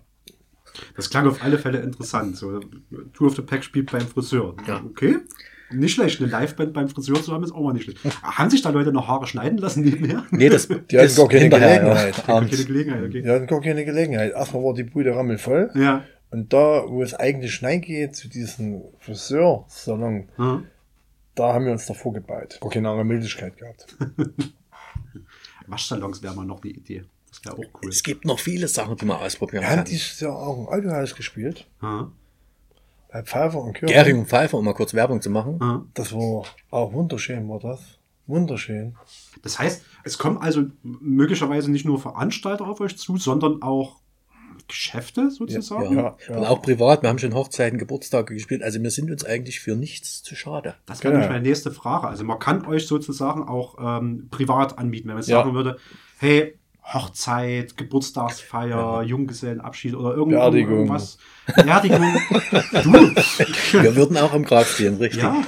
Das klang auf alle Fälle interessant. So, Tour of the Pack spielt beim Friseur.
Ja.
Okay. Nicht schlecht, eine Liveband beim Friseur zu haben, ist auch mal nicht schlecht. Haben sich da Leute noch Haare schneiden lassen nebenher?
Nee, das
Die hatten
ist
gar keine Gelegenheit.
Ja.
Keine. Gelegenheit, okay.
Die hatten gar keine Gelegenheit. Erstmal war die Bude rammelvoll.
Ja.
Und da, wo es eigentlich hineingeht, zu diesem Friseursalon,
Hm.
da haben wir uns davor gebaut. Gar keine andere Möglichkeit gehabt.
Waschsalons wäre mal noch eine Idee. Das wäre auch cool.
Es gibt noch viele Sachen, die man ausprobieren
Wir haben
kann.
dieses Jahr auch ein Autohaus gespielt.
Ja.
Bei Pfeiffer und Kirchen.
Gering und Pfeiffer, um mal kurz Werbung zu machen.
Ja.
Das war auch wunderschön, war das. Wunderschön.
Das heißt, es kommen also möglicherweise nicht nur Veranstalter auf euch zu, sondern auch Geschäfte sozusagen.
Ja.
Und auch privat, wir haben schon Hochzeiten, Geburtstage gespielt. Also wir sind uns eigentlich für nichts zu schade.
Das wäre
Genau.
nämlich meine nächste Frage. Also man kann euch sozusagen auch ähm, privat anbieten, wenn man
Ja.
sagen würde, hey, Hochzeit, Geburtstagsfeier, Junggesellenabschied oder irgend
Beerdigung.
irgendwas. Beerdigung. du,
Wir würden auch im Grab stehen, richtig.
ja,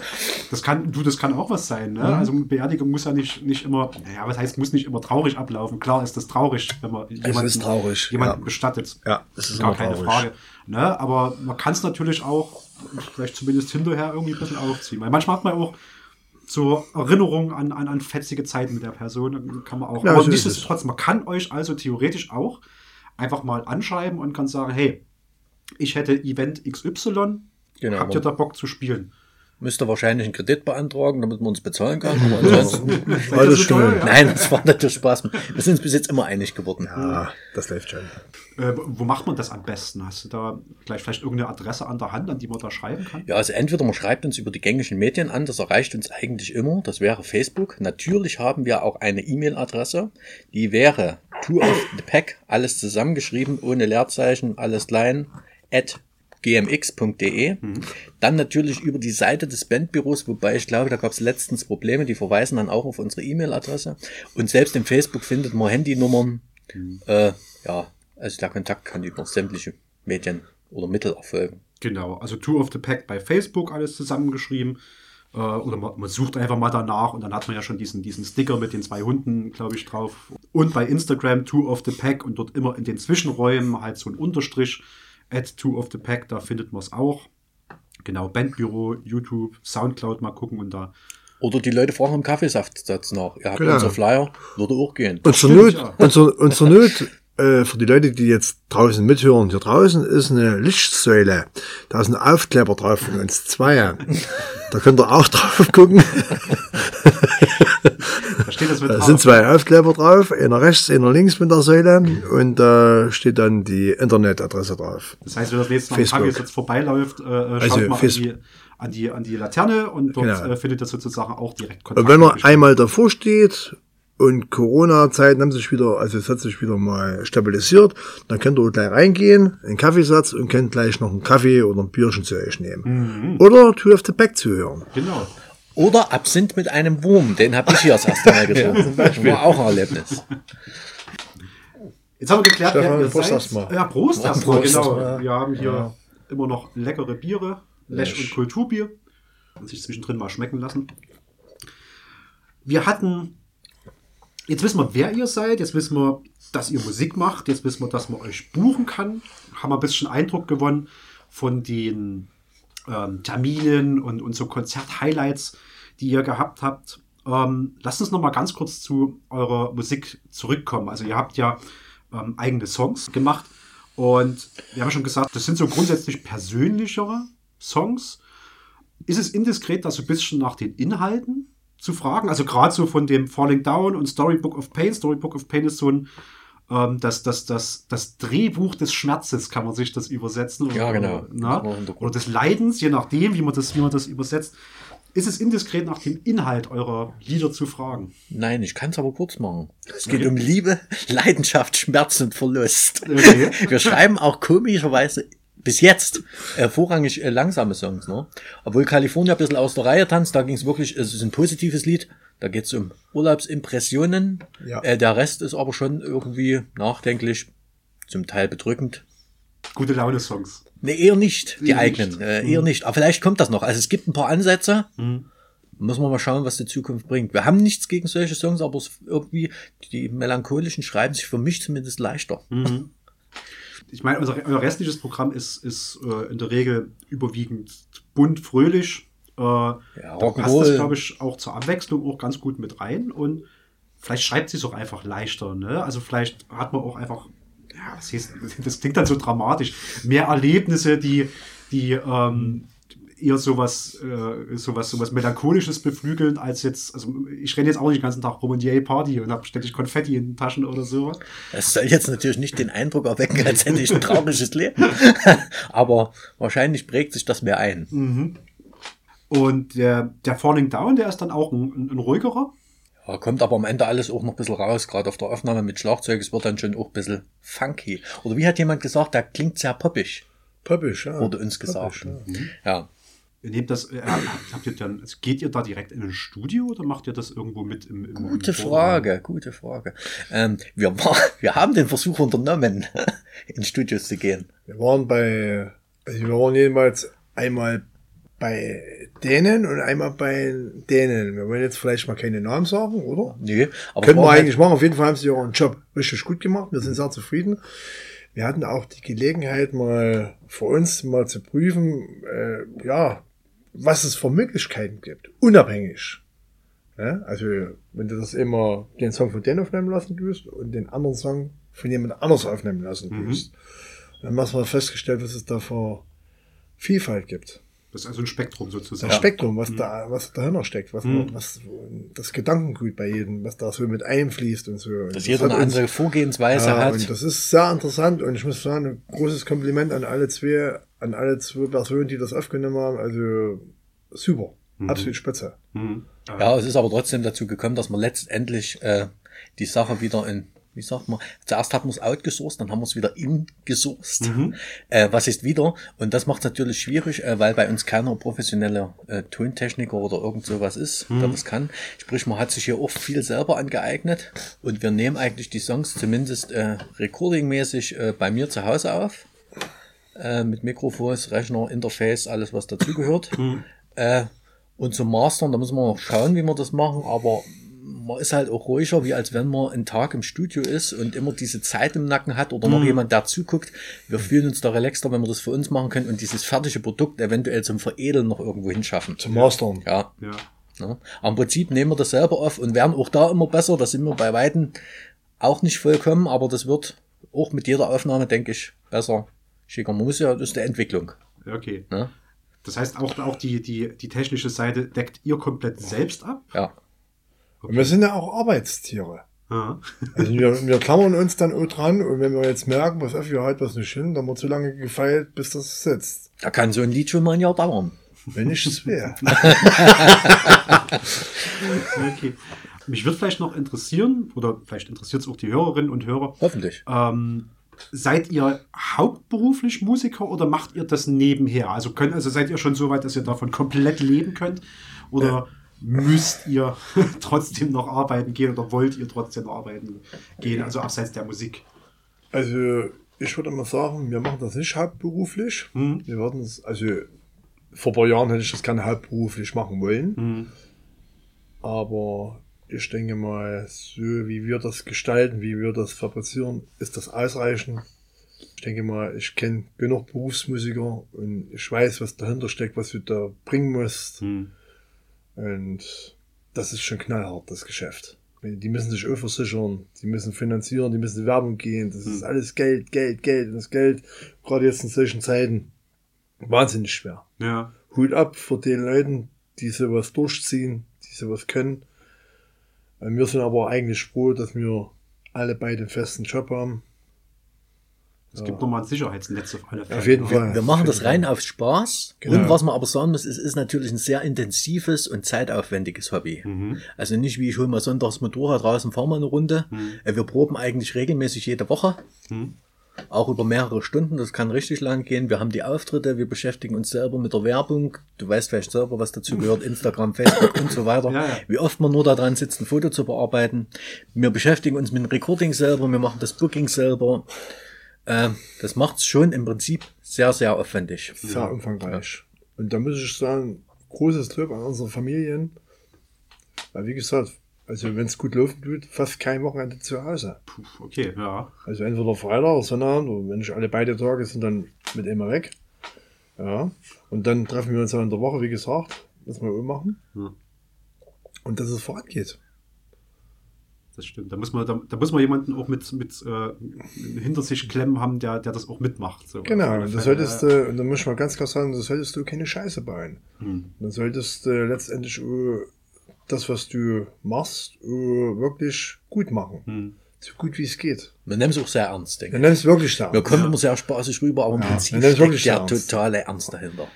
das kann, du, das kann auch was sein. Ne? Also Beerdigung muss ja nicht, nicht immer, naja, was heißt, muss nicht immer traurig ablaufen. Klar ist das traurig, wenn man jemanden,
ist traurig,
jemanden
ja.
bestattet.
Ja, es ist
Gar keine
traurig.
Frage. Ne? Aber man kann es natürlich auch vielleicht zumindest hinterher irgendwie ein bisschen aufziehen. Weil manchmal hat man auch so Erinnerungen an, an, an fetzige Zeiten mit der Person. Kann man auch.
Ja,
aber nichtsdestotrotz, man kann euch also theoretisch auch einfach mal anschreiben und kann sagen, hey, ich hätte Event XY,
Genau.
habt ihr da Bock zu spielen?
Müsste wahrscheinlich einen Kredit beantragen, damit man uns bezahlen kann. Aber ansonsten,
Alles
so ja?
nein, das war natürlich Spaß. Wir sind uns bis jetzt immer einig geworden.
Ah, das läuft schon.
Äh, wo macht man das am besten? Hast du da gleich vielleicht irgendeine Adresse an der Hand, an die man da schreiben kann?
Ja, also entweder man schreibt uns über die gängigen Medien an, das erreicht uns eigentlich immer, das wäre Facebook. Natürlich haben wir auch eine E-Mail-Adresse, die wäre Tour of the Pack, alles zusammengeschrieben, ohne Leerzeichen, alles klein, at gmx.de. Dann natürlich über die Seite des Bandbüros, wobei ich glaube, da gab es letztens Probleme, die verweisen dann auch auf unsere E-Mail-Adresse. Und selbst im Facebook findet man Handynummern. Äh, ja, also der Kontakt kann über sämtliche Medien oder Mittel erfolgen.
Genau, also Tour of the Pack bei Facebook alles zusammengeschrieben. Äh, oder man, man sucht einfach mal danach und dann hat man ja schon diesen, diesen Sticker mit den zwei Hunden, glaube ich, drauf. Und bei Instagram Tour of the Pack und dort immer in den Zwischenräumen halt so ein Unterstrich at Tour of the Pack, da findet man es auch. Genau, Bandbüro, YouTube, Soundcloud mal gucken und da.
Oder die Leute fragen am Kaffeesaftsatz nach. Ihr habt
Genau.
unser Flyer, würde auch gehen.
Und zur Not,
ja.
und zur, und zur Not äh, für die Leute, die jetzt draußen mithören, hier draußen ist eine Lichtsäule. Da ist ein Aufkleber drauf von uns zwei. Da könnt ihr auch drauf gucken.
Da steht das mit
Da sind zwei Aufkleber drauf, einer rechts, einer links mit der Säule und da steht dann die Internetadresse drauf.
Das heißt, wenn das nächste Mal. Kaffee jetzt vorbeiläuft, äh, äh, schaut
Also
mal an die, an, die, an die Laterne und dort
Genau.
äh, findet ihr sozusagen auch direkt Kontakt.
Und wenn
mit
einmal davor steht und Corona-Zeiten haben sich wieder, also es hat sich wieder mal stabilisiert, dann könnt ihr gleich reingehen, einen Kaffeesatz und könnt gleich noch einen Kaffee oder ein Bierchen zu euch nehmen. Oder Two of the Back zu hören.
Genau.
Oder Absinth mit einem Wurm, den habe ich hier das erste Mal getrunken. War auch ein Erlebnis.
Jetzt haben wir geklärt,
Stefan,
wer ihr
Prost erstmal.
Ja, Prost erstmal, genau.
erstmal.
Wir haben hier immer noch leckere Biere, Lesch und Kulturbier. Kann sich zwischendrin mal schmecken lassen. Wir hatten, jetzt wissen wir, wer ihr seid, jetzt wissen wir, dass ihr Musik macht, jetzt wissen wir, dass man euch buchen kann. Haben wir ein bisschen Eindruck gewonnen von den ähm, Terminen und, und so Konzert-Highlights, die ihr gehabt habt. Ähm, lasst uns noch mal ganz kurz zu eurer Musik zurückkommen. Also ihr habt ja ähm, eigene Songs gemacht und wir haben schon gesagt, das sind so grundsätzlich persönlichere Songs. Ist es indiskret, da so ein bisschen nach den Inhalten zu fragen? Also gerade so von dem Falling Down und Storybook of Pain. Storybook of Pain ist so ein ähm, das, das, das, das Drehbuch des Schmerzes, kann man sich das übersetzen.
Ja,
Oder-
genau.
Na?
Hintergrund.
Oder des Leidens, je nachdem, wie man das, wie man das übersetzt. Ist es indiskret, nach dem Inhalt eurer Lieder zu fragen?
Nein, ich kann es aber kurz machen. Es geht um Liebe, Leidenschaft, Schmerz und Verlust.
Okay.
Wir schreiben auch komischerweise bis jetzt äh, vorrangig äh, langsame Songs. Ne? Obwohl California ein bisschen aus der Reihe tanzt, da ging es wirklich, es ist ein positives Lied. Da geht es um Urlaubsimpressionen.
Ja.
Äh, der Rest ist aber schon irgendwie nachdenklich, zum Teil bedrückend.
Gute Laune-Songs.
Nee, eher nicht, die
Eher
eigenen.
nicht.
Äh, eher nicht. Aber vielleicht kommt das noch. Also es gibt ein paar Ansätze.
Mhm.
Müssen wir mal schauen, was die Zukunft bringt. Wir haben nichts gegen solche Songs, aber irgendwie, die melancholischen schreiben sich für mich zumindest leichter.
Mhm. Ich meine, unser, euer restliches Programm ist, ist äh, in der Regel überwiegend bunt, fröhlich. Äh, da passt das, glaube ich, auch zur Abwechslung auch ganz gut mit rein. Und vielleicht schreibt sie es auch einfach leichter. Ne? Also vielleicht hat man auch einfach, ja, was heißt, das klingt dann so dramatisch, mehr Erlebnisse, die, die ähm, eher sowas, äh, sowas, sowas melancholisches beflügeln als jetzt, also ich renne jetzt auch nicht den ganzen Tag rum und yay Party und habe ständig Konfetti in den Taschen oder sowas.
Es soll jetzt natürlich nicht den Eindruck erwecken, als hätte ich ein trauriges Leben. Aber wahrscheinlich prägt sich das mehr ein.
Und der, der Falling Down, der ist dann auch ein, ein, ein ruhigerer.
Ja, kommt aber am Ende alles auch noch ein bisschen raus, gerade auf der Aufnahme mit Schlagzeug, es wird dann schon auch ein bisschen funky. Oder wie hat jemand gesagt, der klingt sehr poppig,
Poppig, ja.
wurde uns gesagt.
Poppig, ja.
Ja.
Ihr nehmt das, äh, habt ihr dann, also geht ihr da direkt in ein Studio oder macht ihr das irgendwo mit im, im
Gute
im
Frage, gute Frage. Ähm, wir, war, wir haben den Versuch unternommen, ins Studios zu gehen.
Wir waren bei, also wir waren jedenfalls einmal bei denen und einmal bei denen. Wir wollen jetzt vielleicht mal keine Namen sagen, oder?
Nee, aber
Können wir
war
eigentlich machen. Auf jeden Fall haben sie ihren Job richtig gut gemacht. Wir sind sehr zufrieden. Wir hatten auch die Gelegenheit, mal für uns mal zu prüfen, äh, ja, was es für Möglichkeiten gibt. Unabhängig. Ja, also, wenn du das immer den Song von denen aufnehmen lassen tust und den anderen Song von jemand anders aufnehmen lassen tust, dann haben wir festgestellt, was es da für Vielfalt gibt.
Das ist also ein Spektrum sozusagen.
Das Spektrum, was da, was dahinter steckt, was,
Mhm.
was, das Gedankengut bei jedem, was da so mit einfließt und so. Und
dass
das
jeder eine
uns-
andere Vorgehensweise
ja,
hat.
und das ist sehr interessant und ich muss sagen, ein großes Kompliment an alle zwei, an alle zwei Personen, die das aufgenommen haben. Also super, absolut spitze.
Mhm.
Ja, es ist aber trotzdem dazu gekommen, dass man letztendlich äh, die Sache wieder in, wie sagt man, zuerst hat man es outgesourced, dann haben wir es wieder ingesourced. Äh, was ist wieder? Und das macht es natürlich schwierig, äh, weil bei uns keiner professioneller äh, Tontechniker oder irgend sowas ist, der das kann. Sprich, man hat sich hier auch viel selber angeeignet und wir nehmen eigentlich die Songs zumindest äh, recordingmäßig äh, bei mir zu Hause auf. Äh, mit Mikrofons, Rechner, Interface, alles was dazugehört. Äh, und zum Mastern, da müssen wir noch schauen, wie wir das machen, aber man ist halt auch ruhiger, wie als wenn man einen Tag im Studio ist und immer diese Zeit im Nacken hat oder noch jemand, der zuguckt. Wir fühlen uns da relaxter, wenn wir das für uns machen können und dieses fertige Produkt eventuell zum Veredeln noch irgendwo hinschaffen.
Zum Mastern.
Ja,
Ja.
ja. Im Prinzip nehmen wir das selber auf und werden auch da immer besser. Da sind wir bei Weitem auch nicht vollkommen, aber das wird auch mit jeder Aufnahme, denke ich, besser, schicker. Man muss ja, das ist die Entwicklung.
Okay.
Ne?
Das heißt, auch, auch die, die, die technische Seite deckt ihr komplett selbst ab?
Ja.
Und wir sind ja auch Arbeitstiere.
Ja.
Also wir, wir klammern uns dann auch dran und wenn wir jetzt merken, was auf wir halt was nicht hin, dann wird so lange gefeilt, bis das sitzt.
Da kann so ein Lied schon mal ein Jahr dauern.
Wenn nicht es wäre.
Okay. Mich würde vielleicht noch interessieren, oder vielleicht interessiert es auch die Hörerinnen und Hörer,
Hoffentlich.
ähm, seid ihr hauptberuflich Musiker oder macht ihr das nebenher? Also, könnt, also seid ihr schon so weit, dass ihr davon komplett leben könnt? Oder müsst ihr trotzdem noch arbeiten gehen oder wollt ihr trotzdem arbeiten gehen, also abseits der Musik?
Also ich würde mal sagen, wir machen das nicht hauptberuflich.
Hm.
Wir würden es, also vor ein paar Jahren hätte ich das gerne hauptberuflich machen wollen.
Hm.
Aber ich denke mal, so wie wir das gestalten, wie wir das fabrizieren, ist das ausreichend. Ich denke mal, ich kenne genug Berufsmusiker und ich weiß, was dahinter steckt, was du da bringen musst.
Hm.
Und das ist schon knallhart, das Geschäft. Die müssen sich auch versichern, die müssen finanzieren, die müssen in Werbung gehen. Das ist alles Geld, Geld, Geld. Und das Geld, gerade jetzt in solchen Zeiten, wahnsinnig schwer.
Ja.
Hut ab vor den Leuten, die sowas durchziehen, die sowas können. Äh, Wir sind aber eigentlich froh, dass wir alle beide einen festen Job haben.
Es gibt nochmal ein Sicherheitsnetz auf alle Fälle.
Auf jeden Fall.
Wir machen das rein auf Spaß.
Genau.
Und was man aber sagen muss, es ist natürlich ein sehr intensives und zeitaufwendiges Hobby. Also nicht wie ich hole mal sonntags Motorrad raus und fahren mal eine Runde. Äh, Wir proben eigentlich regelmäßig jede Woche. Auch über mehrere Stunden. Das kann richtig lang gehen. Wir haben die Auftritte. Wir beschäftigen uns selber mit der Werbung. Du weißt vielleicht selber, was dazu gehört. Instagram, Facebook und so weiter.
Ja, ja.
Wie oft man nur daran sitzt, ein Foto zu bearbeiten. Wir beschäftigen uns mit dem Recording selber. Wir machen das Booking selber. Ähm, das macht's schon im Prinzip sehr, sehr aufwendig.
Sehr umfangreich. Und da muss ich sagen, großes Lob an unsere Familien. Weil wie gesagt, also wenn es gut laufen tut, fast kein Wochenende zu Hause.
Puh, okay, ja.
Also entweder Freitag oder Sonntag, oder wenn nicht alle beide Tage sind dann mit immer weg. Ja. Und dann treffen wir uns auch in der Woche, wie gesagt, was wir auch machen.
Ja.
Und dass es vorangeht.
Das stimmt. Da muss man, da, da muss man jemanden auch mit, mit äh, hinter sich klemmen haben, der, der das auch mitmacht. So.
Genau, und
jeden
da
Fall,
solltest
ja.
du, und da muss ich mal ganz klar sagen, da solltest du keine Scheiße bauen.
Hm.
Dann solltest du letztendlich äh, das, was du machst, äh, wirklich gut machen.
Hm.
So gut wie es geht.
Wir nehmen es auch sehr ernst, denke ich.
nimmst du wirklich da.
Wir kommen immer sehr spaßig rüber, aber im Prinzip steckt
wirklich
der
ernst.
totale Ernst dahinter.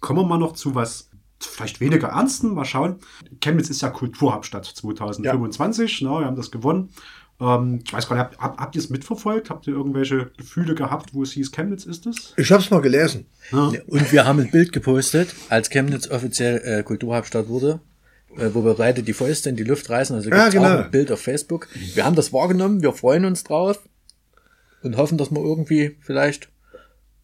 Kommen wir mal noch zu was vielleicht weniger Ernsten. Mal schauen. Chemnitz ist ja Kulturhauptstadt 2025. Ne, wir haben das gewonnen. Ähm, ich weiß gar nicht, habt, habt, habt ihr es mitverfolgt? Habt ihr irgendwelche Gefühle gehabt, wo es hieß, Chemnitz ist es?
Ich hab's mal gelesen.
Ja.
Und wir haben ein Bild gepostet, als Chemnitz offiziell äh, Kulturhauptstadt wurde, äh, wo wir beide die Fäuste in die Luft reißen. Also
Ja, genau.
ein Bild auf Facebook. Wir haben das wahrgenommen, wir freuen uns drauf und hoffen, dass wir irgendwie vielleicht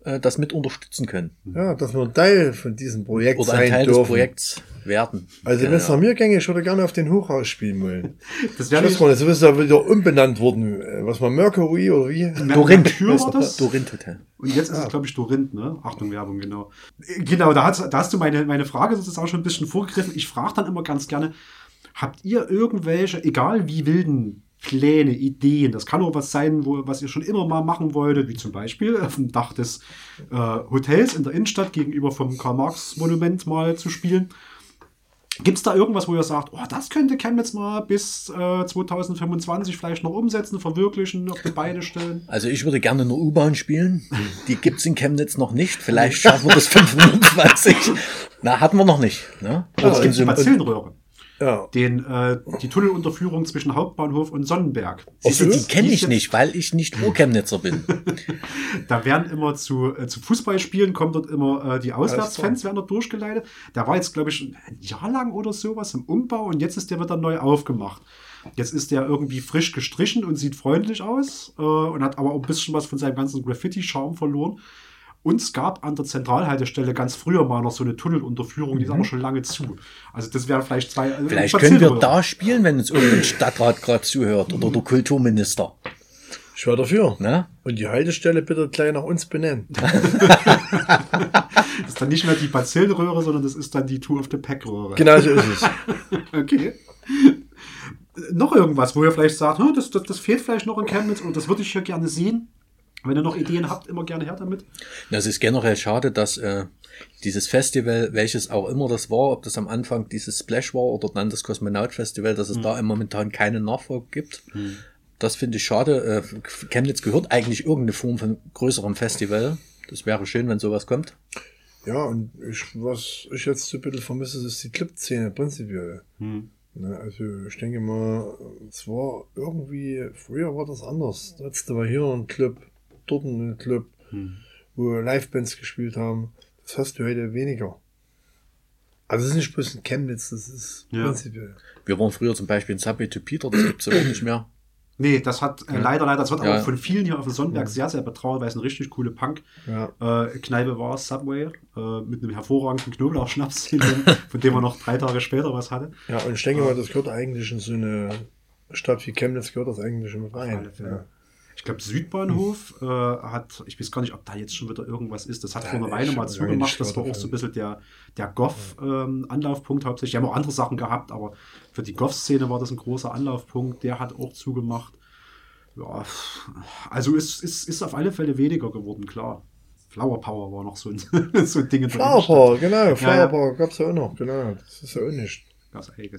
äh, das mit unterstützen können.
Ja, dass wir ein Teil von diesem Projekt
Oder ein
sein
Teil
dürfen.
des Projekts werden.
Also wenn es nach mir ginge, ich würde gerne auf den Hochhaus spielen wollen.
Das wäre
nicht, so ist ja wieder umbenannt worden. Äh, Was war Mercury oder wie?
Dorint.
War das?
Dorint Hotel.
Und jetzt ist es, glaube ich, Dorint, ne? Achtung, Werbung, genau. Genau, da hast, da hast du meine, meine Frage sozusagen schon ein bisschen vorgegriffen. Ich frage dann immer ganz gerne, habt ihr irgendwelche, egal wie wilden Pläne, Ideen, das kann auch was sein, wo, was ihr schon immer mal machen wolltet, wie zum Beispiel auf dem Dach des äh, Hotels in der Innenstadt gegenüber vom Karl-Marx-Monument mal zu spielen. Gibt es da irgendwas, wo ihr sagt, oh, das könnte Chemnitz mal bis äh, 2025 vielleicht noch umsetzen, verwirklichen, auf die Beine stellen?
Also ich würde gerne eine U-Bahn spielen. Die gibt's in Chemnitz noch nicht. Vielleicht schaffen wir das 520. Na, hatten wir noch nicht. Ne?
Oh, es gibt
so-
Bazillenröhre.
Ja.
den, äh, die Tunnelunterführung zwischen Hauptbahnhof und Sonnenberg.
Siehst du,
so?
die kenne ich nicht, weil ich nicht Urchemnitzer bin.
Da werden immer zu, äh, zu Fußballspielen, kommen dort immer äh, die Auswärtsfans, werden dort durchgeleitet. Da war jetzt, glaube ich, ein Jahr lang oder sowas im Umbau und jetzt ist der wieder neu aufgemacht. Jetzt ist der irgendwie frisch gestrichen und sieht freundlich aus äh, und hat aber auch ein bisschen was von seinem ganzen Graffiti-Charme verloren. Und es gab an der Zentralhaltestelle ganz früher mal noch so eine Tunnelunterführung, die ist aber schon lange zu. Also das wären vielleicht zwei. äh,
Vielleicht können wir da spielen, wenn uns irgendein Stadtrat gerade zuhört oder der Kulturminister.
Ich war dafür.
Ne?
Und die Haltestelle bitte gleich nach uns benennen.
Das ist dann nicht mehr die Bazillenröhre, sondern das ist dann die Tour of the Pack-Röhre.
Genau so ist es.
Okay. Noch irgendwas, wo ihr vielleicht sagt, "Hm, das, das, das fehlt vielleicht noch in Chemnitz und das würde ich hier gerne sehen. Wenn ihr noch Ideen habt, immer gerne her damit.
Das ist generell schade, dass äh, dieses Festival, welches auch immer das war, ob das am Anfang dieses Splash war oder dann das Kosmonaut Festival, dass es da im momentan keinen Nachfolger gibt. Das finde ich schade. Äh, Chemnitz gehört eigentlich irgendeine Form von größerem Festival. Das wäre schön, wenn sowas kommt.
Ja, und ich, was ich jetzt so ein bisschen vermisse, ist die Club-Szene prinzipiell. Ne, also ich denke mal, es war irgendwie, früher war das anders. Letzte war hier ein Club, dort ein Club, wo Livebands gespielt haben. Das hast du heute weniger. Also es ist nicht bloß ein Chemnitz, das ist
Ja.
prinzipiell.
Wir waren früher zum Beispiel in Subway to Peter, das gibt's ja auch nicht mehr.
Nee, das hat äh, leider, leider, das wird
Ja.
aber von vielen hier auf dem Sonnenberg sehr, sehr betrauert, weil es eine richtig coole
Ja.
Punk-Kneipe war, Subway, äh, mit einem hervorragenden Knoblauchschnaps, von dem man noch drei Tage später was hatte.
Ja, und ich denke mal, das gehört eigentlich in so eine Stadt wie Chemnitz gehört das eigentlich mit
alle
rein.
Ich glaube, Südbahnhof äh, hat, ich weiß gar nicht, ob da jetzt schon wieder irgendwas ist. Das hat
Da
vor einer
ist
Weile mal zugemacht. Das war auch so ein bisschen der, der Goff-Anlaufpunkt hauptsächlich. Die haben auch andere Sachen gehabt, aber für die Goff-Szene war das ein großer Anlaufpunkt. Der hat auch zugemacht. Ja, also es ist, ist auf alle Fälle weniger geworden, klar. Flower Power war noch so ein, so ein Ding
Flower. Power, genau, Flower
ja.
Power gab's ja auch noch, genau. Das ist ja auch nicht.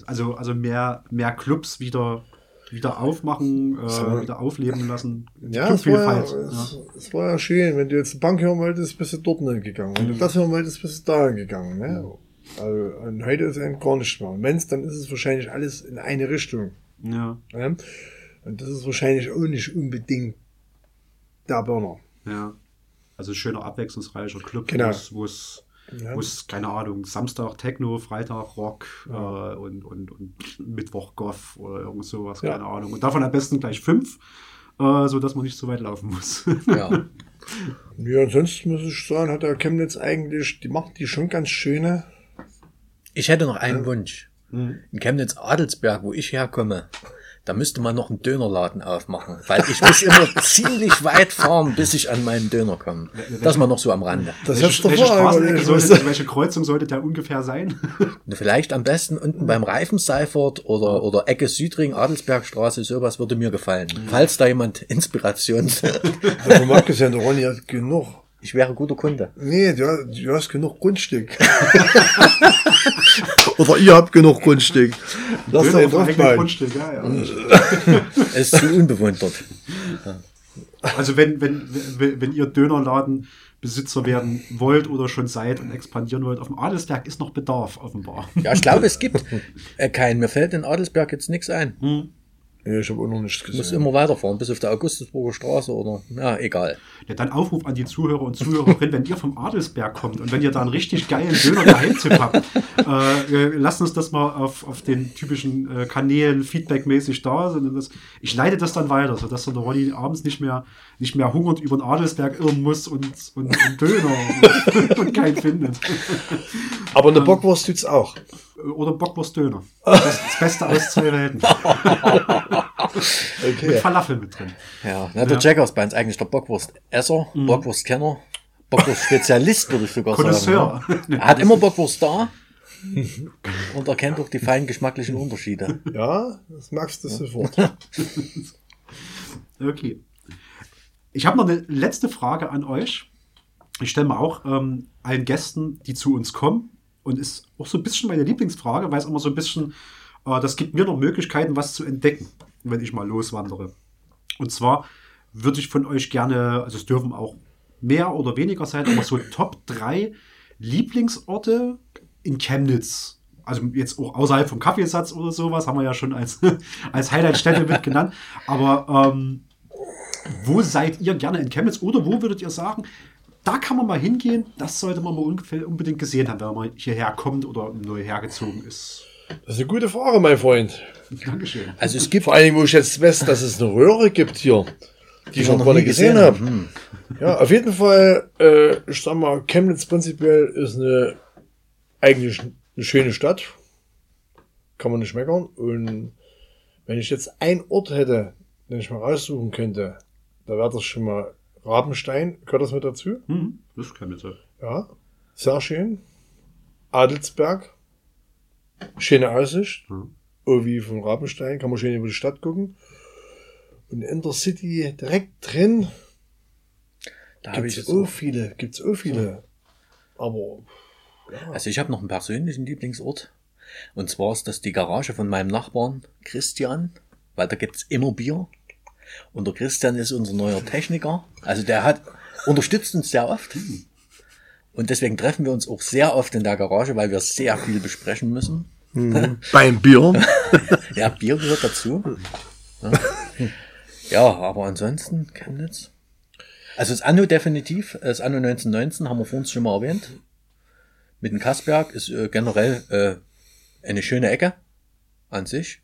Also, also mehr, mehr Clubs wieder, wieder aufmachen, äh, wieder aufleben lassen.
Ja, es war ja, es, es war ja schön. Wenn du jetzt Bank hören wolltest, bist du dort hingegangen. Wenn du das hören wolltest, bist du da hingegangen. Ne? Also, und heute ist ein gar nichts mehr. Und wenn's, dann ist es wahrscheinlich alles in eine Richtung.
ja.
Ne? Und das ist wahrscheinlich auch nicht unbedingt der Burner.
Ja. Also schöner, abwechslungsreicher Club,
Genau.
es- wo es,
Ja.
es, keine Ahnung, Samstag Techno, Freitag Rock
Ja.
äh, und, und, und Mittwoch Goff oder irgend sowas,
Ja.
keine Ahnung. Und davon am besten gleich fünf, äh, sodass man nicht so weit laufen muss.
Ja.
Ja, ansonsten muss ich sagen, hat der Chemnitz eigentlich, die macht die schon ganz schöne.
Ich hätte noch einen Wunsch.
Hm.
In Chemnitz-Adelsberg, wo ich herkomme, Da müsste man noch einen Dönerladen aufmachen, weil ich muss immer ziemlich weit fahren, bis ich an meinen Döner komme. Das mal noch so am Rande.
Das
welche, welche, Straßenecke sollte, welche Kreuzung sollte der ungefähr sein?
Vielleicht am besten unten beim Reifenseifert oder, oder Ecke Südring, Adelsbergstraße, sowas würde mir gefallen. Falls da jemand Inspiration,
Davon mal abgesehen, der Ronny hat genug.
Ich wäre guter Kunde.
Nee, du, du hast genug Grundstück. Oder ihr habt genug Grundstück. Lass
auf
drauf bleiben.
Grundstück, ja, ja.
Es ist zu unbewohnt dort.
Also wenn, wenn, wenn, wenn ihr Dönerladenbesitzer werden wollt oder schon seid und expandieren wollt, auf dem Adelsberg ist noch Bedarf offenbar.
Ja, ich glaube, es gibt äh, keinen. Mir fällt in Adelsberg jetzt nichts ein.
Nee, ich habe auch noch nichts
Ich muss
gesehen.
immer weiterfahren, bis auf der Augustusburger Straße oder, ja, egal.
Ja, dann Aufruf an die Zuhörer und Zuhörerinnen, wenn ihr vom Adelsberg kommt und wenn ihr da einen richtig geilen Döner Geheimtipp habt, äh, äh, lasst uns das mal auf, auf den typischen äh, Kanälen feedbackmäßig da. Sondern das, ich leite das dann weiter, sodass dann der Ronny abends nicht mehr, nicht mehr hungernd über den Adelsberg irren muss und, und, und Döner und, und keinen findet.
Aber eine Bockwurst tut's auch.
Oder Bockwurst-Döner. Das, das Beste aus zwei Welten. Mit
Okay.
Falafel mit drin.
Ja, na, der Jacker ist bei uns eigentlich der Bockwurst-Esser, Bockwurst-Kenner, Bockwurst-Spezialist, würde ich sogar sagen. ne? Er hat immer Bockwurst da und erkennt auch die feinen geschmacklichen Unterschiede.
Ja, das magst du sofort.
Okay. Ich habe noch eine letzte Frage an euch. Ich stelle mal auch ähm, allen Gästen, die zu uns kommen, und ist auch so ein bisschen meine Lieblingsfrage, weil es immer so ein bisschen, äh, das gibt mir noch Möglichkeiten, was zu entdecken, wenn ich mal loswandere. Und zwar würde ich von euch gerne, also es dürfen auch mehr oder weniger sein, aber so Top 3 Lieblingsorte in Chemnitz. Also jetzt auch außerhalb vom Kaffeesatz oder sowas, haben wir ja schon als, als Highlight-Städte mit genannt. Aber ähm, wo seid ihr gerne in Chemnitz oder wo würdet ihr sagen, da kann man mal hingehen, das sollte man mal ungefähr unbedingt gesehen haben, wenn man hierher kommt oder neu hergezogen ist.
Das ist eine gute Frage, mein Freund.
Dankeschön.
Also es gibt
Vor allen Dingen, wo ich jetzt weiß, dass es eine Röhre gibt hier, die ich noch
noch
gar
nie
nicht gesehen
gesehen
habe.
haben.
Ja, auf jeden Fall, äh, ich sag mal, Chemnitz prinzipiell ist eine eigentlich eine schöne Stadt. Kann man nicht meckern. Und wenn ich jetzt einen Ort hätte, den ich mal raussuchen könnte, da wäre das schon mal Rabenstein. Gehört das mit dazu?
Hm, das kann mir sein.
Ja, sehr schön. Adelsberg. Schöne Aussicht.
Mhm.
Oh, wie von Rabenstein. Kann man schön über die Stadt gucken. Und in der City direkt drin
Da habe
gibt
ich
es so viele. Gibt's so viele. Aber
also ich habe noch einen persönlichen Lieblingsort. Und zwar ist das die Garage von meinem Nachbarn Christian, weil da gibt's immer Bier. Und der Christian ist unser neuer Techniker. Also der hat unterstützt uns sehr oft. Und deswegen treffen wir uns auch sehr oft in der Garage, weil wir sehr viel besprechen müssen.
beim Bier.
Ja, Bier gehört dazu. Ja, aber ansonsten Chemnitz. Also das Anno definitiv, das Anno 1919 haben wir vor uns schon mal erwähnt. Mit dem Kassberg ist äh, generell äh, eine schöne Ecke an sich.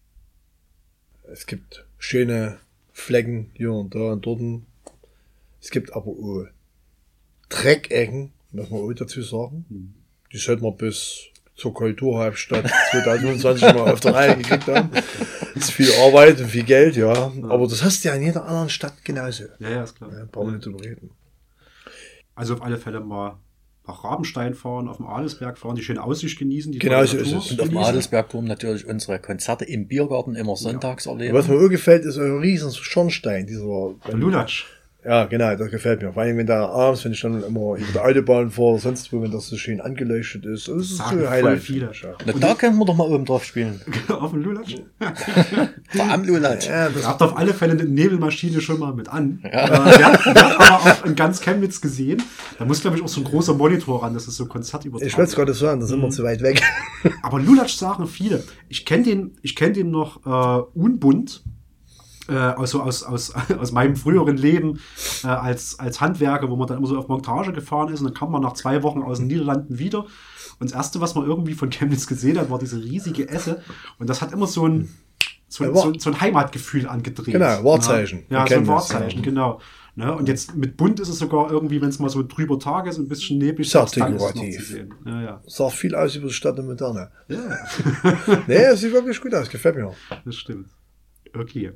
es gibt schöne Flecken hier und da und dort. Es gibt aber auch Dreckecken, muss man auch dazu sagen. Die sollten wir bis zur Kulturhauptstadt 2025 mal auf der Reihe gekriegt haben. Das ist viel Arbeit und viel Geld, ja. Aber das hast du ja in jeder anderen Stadt genauso.
Ja, ja, ist klar.
Ja, brauchen wir nicht drüber reden.
Also auf alle Fälle mal nach Rabenstein fahren, auf dem Adelsberg fahren, die schöne Aussicht genießen. Die
Genau so ist es.
Und auf dem. Adelsbergturm natürlich unsere Konzerte im Biergarten immer sonntags erleben.
Was mir auch gefällt, ist ein riesen Schornstein, dieser,
Der Lulatsch.
Ja, genau, das gefällt mir. Vor allem, wenn da abends, wenn ich dann immer über der Autobahn fahre, sonst wo, wenn das so schön angeleuchtet ist. Das ist
Sagen
so Highlight.
viele.
Ja.
Na, da können wir doch mal oben drauf spielen.
auf dem Lulatsch.
Am Lulatsch.
Ja,
Ihr
das,
habt auf alle Fälle eine Nebelmaschine schon mal mit an. Ja. Äh, wir, haben aber auch in ganz Chemnitz gesehen. Da muss, glaube ich, auch so ein großer Monitor ran, dass es so Konzert übertragen
ich wollte es gerade sagen, da sind wir zu weit weg.
Aber Lulatsch sagen viele. Ich kenne den, ich kenne den noch äh, unbunt. Äh, also aus, aus, aus meinem früheren Leben äh, als, als Handwerker, wo man dann immer so auf Montage gefahren ist und dann kam man nach zwei Wochen aus den Niederlanden wieder. Und das erste, was man irgendwie von Chemnitz gesehen hat, war diese riesige Esse. Und das hat immer so ein, so, ein- so, so ein Heimatgefühl angedreht.
Genau, Wahrzeichen.
Ja, so ein Wahrzeichen, genau. Ne? Und jetzt mit bunt ist es sogar irgendwie, wenn es mal so drüber Tag ist, ein bisschen neblig, ist
dekorativ.
Ja, ja.
Sagt viel aus über die Stadt und Moderne.
ja,
Nee, es sieht wirklich gut aus, gefällt mir.
das stimmt. Okay.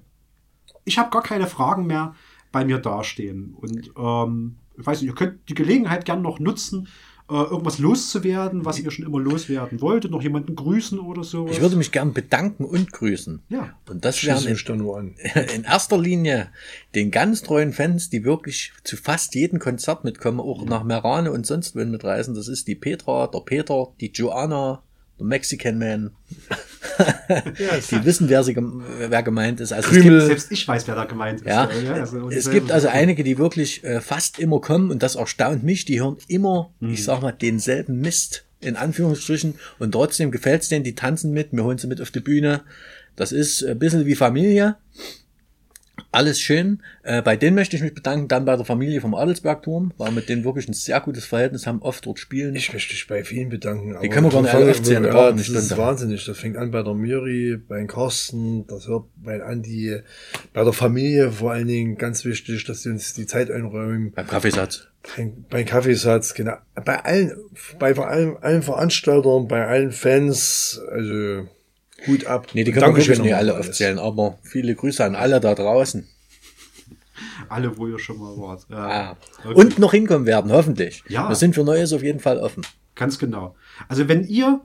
Ich habe gar keine Fragen mehr bei mir dastehen. Und ähm, ich weiß nicht, ihr könnt die Gelegenheit gern noch nutzen, äh, irgendwas loszuwerden, was ihr schon immer loswerden wolltet, noch jemanden grüßen oder so.
Ich würde mich gern bedanken und grüßen.
Ja.
Und das
Schließe
wären in, in erster Linie den ganz treuen Fans, die wirklich zu fast jedem Konzert mitkommen, auch nach Merane und sonst wohin mitreisen. Das ist die Petra, der Peter, die Joanna, der Mexican Man. die wissen, wer, sie, wer gemeint ist. Also es
Krümel.
gibt,
Selbst ich weiß, wer da gemeint ist.
ja,
also, und
es gibt also einige, die wirklich äh, fast immer kommen und das erstaunt mich. Die hören immer, ich sag mal, denselben Mist in Anführungsstrichen und trotzdem gefällt's denen, die tanzen mit, wir holen sie mit auf die Bühne. Das ist ein bisschen wie Familie. Alles schön. Äh, bei denen möchte ich mich bedanken, dann bei der Familie vom Adelsbergturm, war mit denen wirklich ein sehr gutes Verhältnis, haben oft dort spielen.
Ich möchte mich bei vielen bedanken. aber
können wir gar nicht alle aufzählen,
Ja, das ist wahnsinnig. Das fängt an bei der Miri, bei Carsten, das hört bei Andi, bei der Familie vor allen Dingen ganz wichtig, dass sie uns die Zeit einräumen.
Beim Kaffeesatz.
Beim, beim Kaffeesatz, genau. Bei allen, bei vor allem, allen Veranstaltern, bei allen Fans, also Hut ab.
Nee, die können wir wirklich nicht alle
alles.
aufzählen, aber viele Grüße an alle da draußen.
alle, wo ihr schon mal wart. Ja.
Ah.
Okay.
Und noch hinkommen werden, hoffentlich.
Ja.
Wir sind für Neues auf jeden Fall offen.
Ganz genau. Also wenn ihr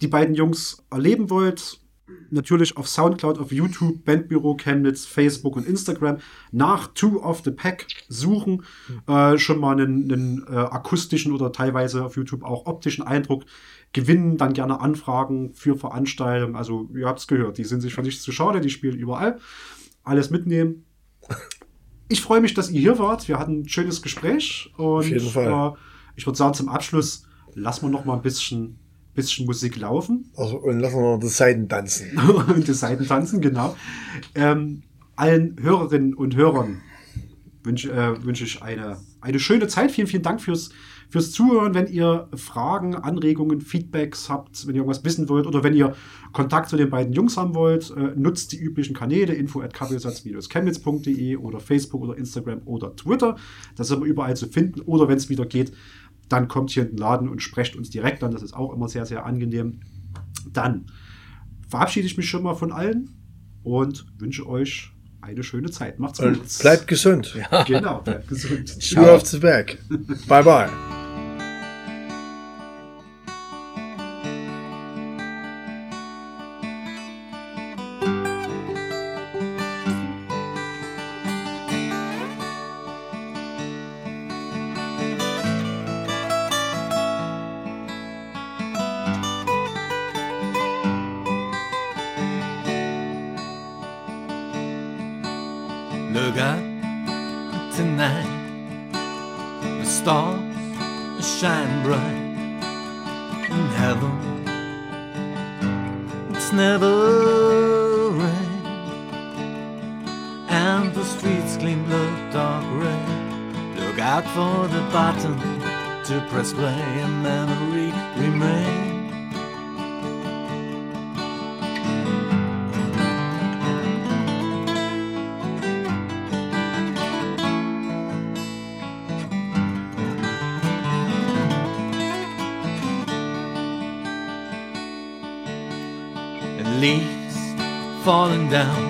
die beiden Jungs erleben wollt, natürlich auf Soundcloud, auf YouTube, Bandbüro Chemnitz, Facebook und Instagram nach Two of the Pack suchen, äh, schon mal einen, einen äh, akustischen oder teilweise auf YouTube auch optischen Eindruck gewinnen, dann gerne Anfragen für Veranstaltungen. Also ihr habt es gehört, die sind sich für nichts zu schade, die spielen überall. Alles mitnehmen. Ich freue mich, dass ihr hier wart. Wir hatten ein schönes Gespräch und
jeden Fall.
Äh, ich würde sagen, zum Abschluss lassen wir noch mal ein bisschen, bisschen Musik laufen
Also, und lassen wir noch die Seiten tanzen.
und die Seiten tanzen, genau. Ähm, allen Hörerinnen und Hörern wünsche äh, wünsche ich eine, eine schöne Zeit. Vielen, vielen Dank fürs, fürs Zuhören. Wenn ihr Fragen, Anregungen, Feedbacks habt, wenn ihr irgendwas wissen wollt oder wenn ihr Kontakt zu den beiden Jungs haben wollt, äh, nutzt die üblichen Kanäle info at chemnitz.de oder Facebook oder Instagram oder Twitter. Das ist aber überall zu finden. Oder wenn es wieder geht, dann kommt hier in den Laden und sprecht uns direkt an. Das ist auch immer sehr, sehr angenehm. Dann verabschiede ich mich schon mal von allen und wünsche euch eine schöne Zeit. Macht's gut.
Und bleibt gesund.
Genau, bleibt gesund.
Two off the back. Bye bye.
Out for the button to press play, and memory remain. leaves falling down.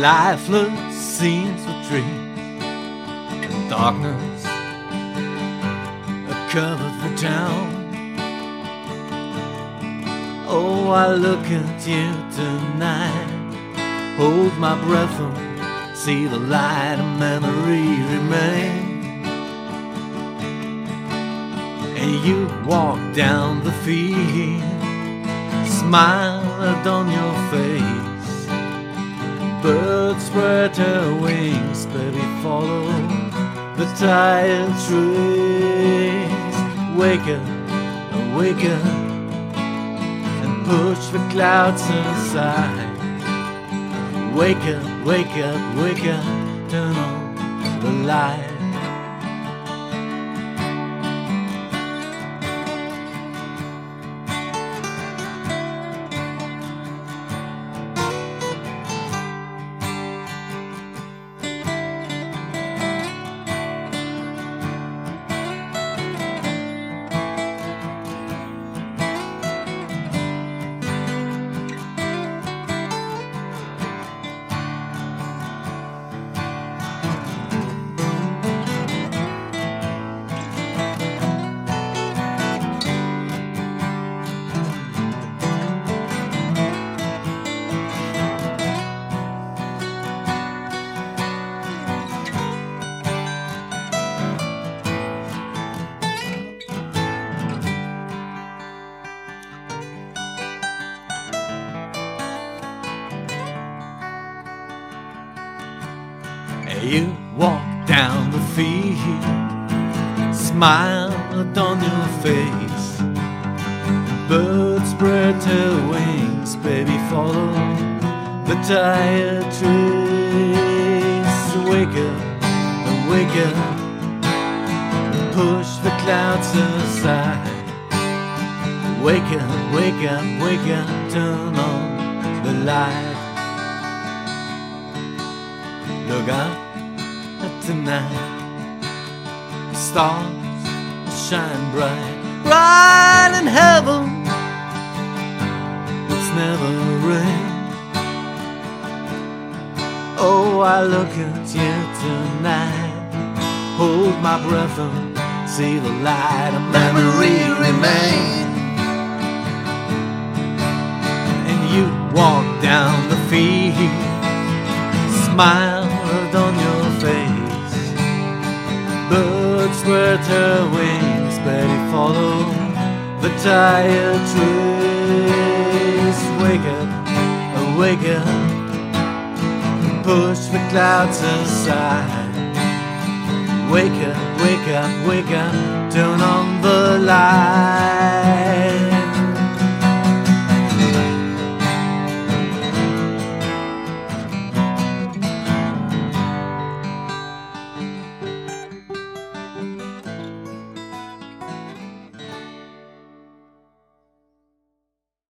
Lifeless seems the tree. Darkness covered the town. Oh, I look at you tonight. Hold my breath and see the light of memory remain. And you walk down the field smile on your face. Birds spread their wings, baby, follow the tired trees. Wake up, wake up, and push the clouds aside. Wake up, wake up, wake up, turn on the light. You walk down the field, smile on your face. Birds spread their wings, baby, follow the tired trees. Wake up, wake up, push the clouds aside. Wake up, wake up, wake up, turn on the light. Look up tonight, stars shine bright, bright in heaven. It's never rain. Oh, I look at you tonight, hold my breath and see the light. A memory remains. and you walk down the field, smiled Birds spread their wings, Betty follow the tired trees. Wake up, wake up, push the clouds aside. Wake up, wake up, wake up, turn on the light.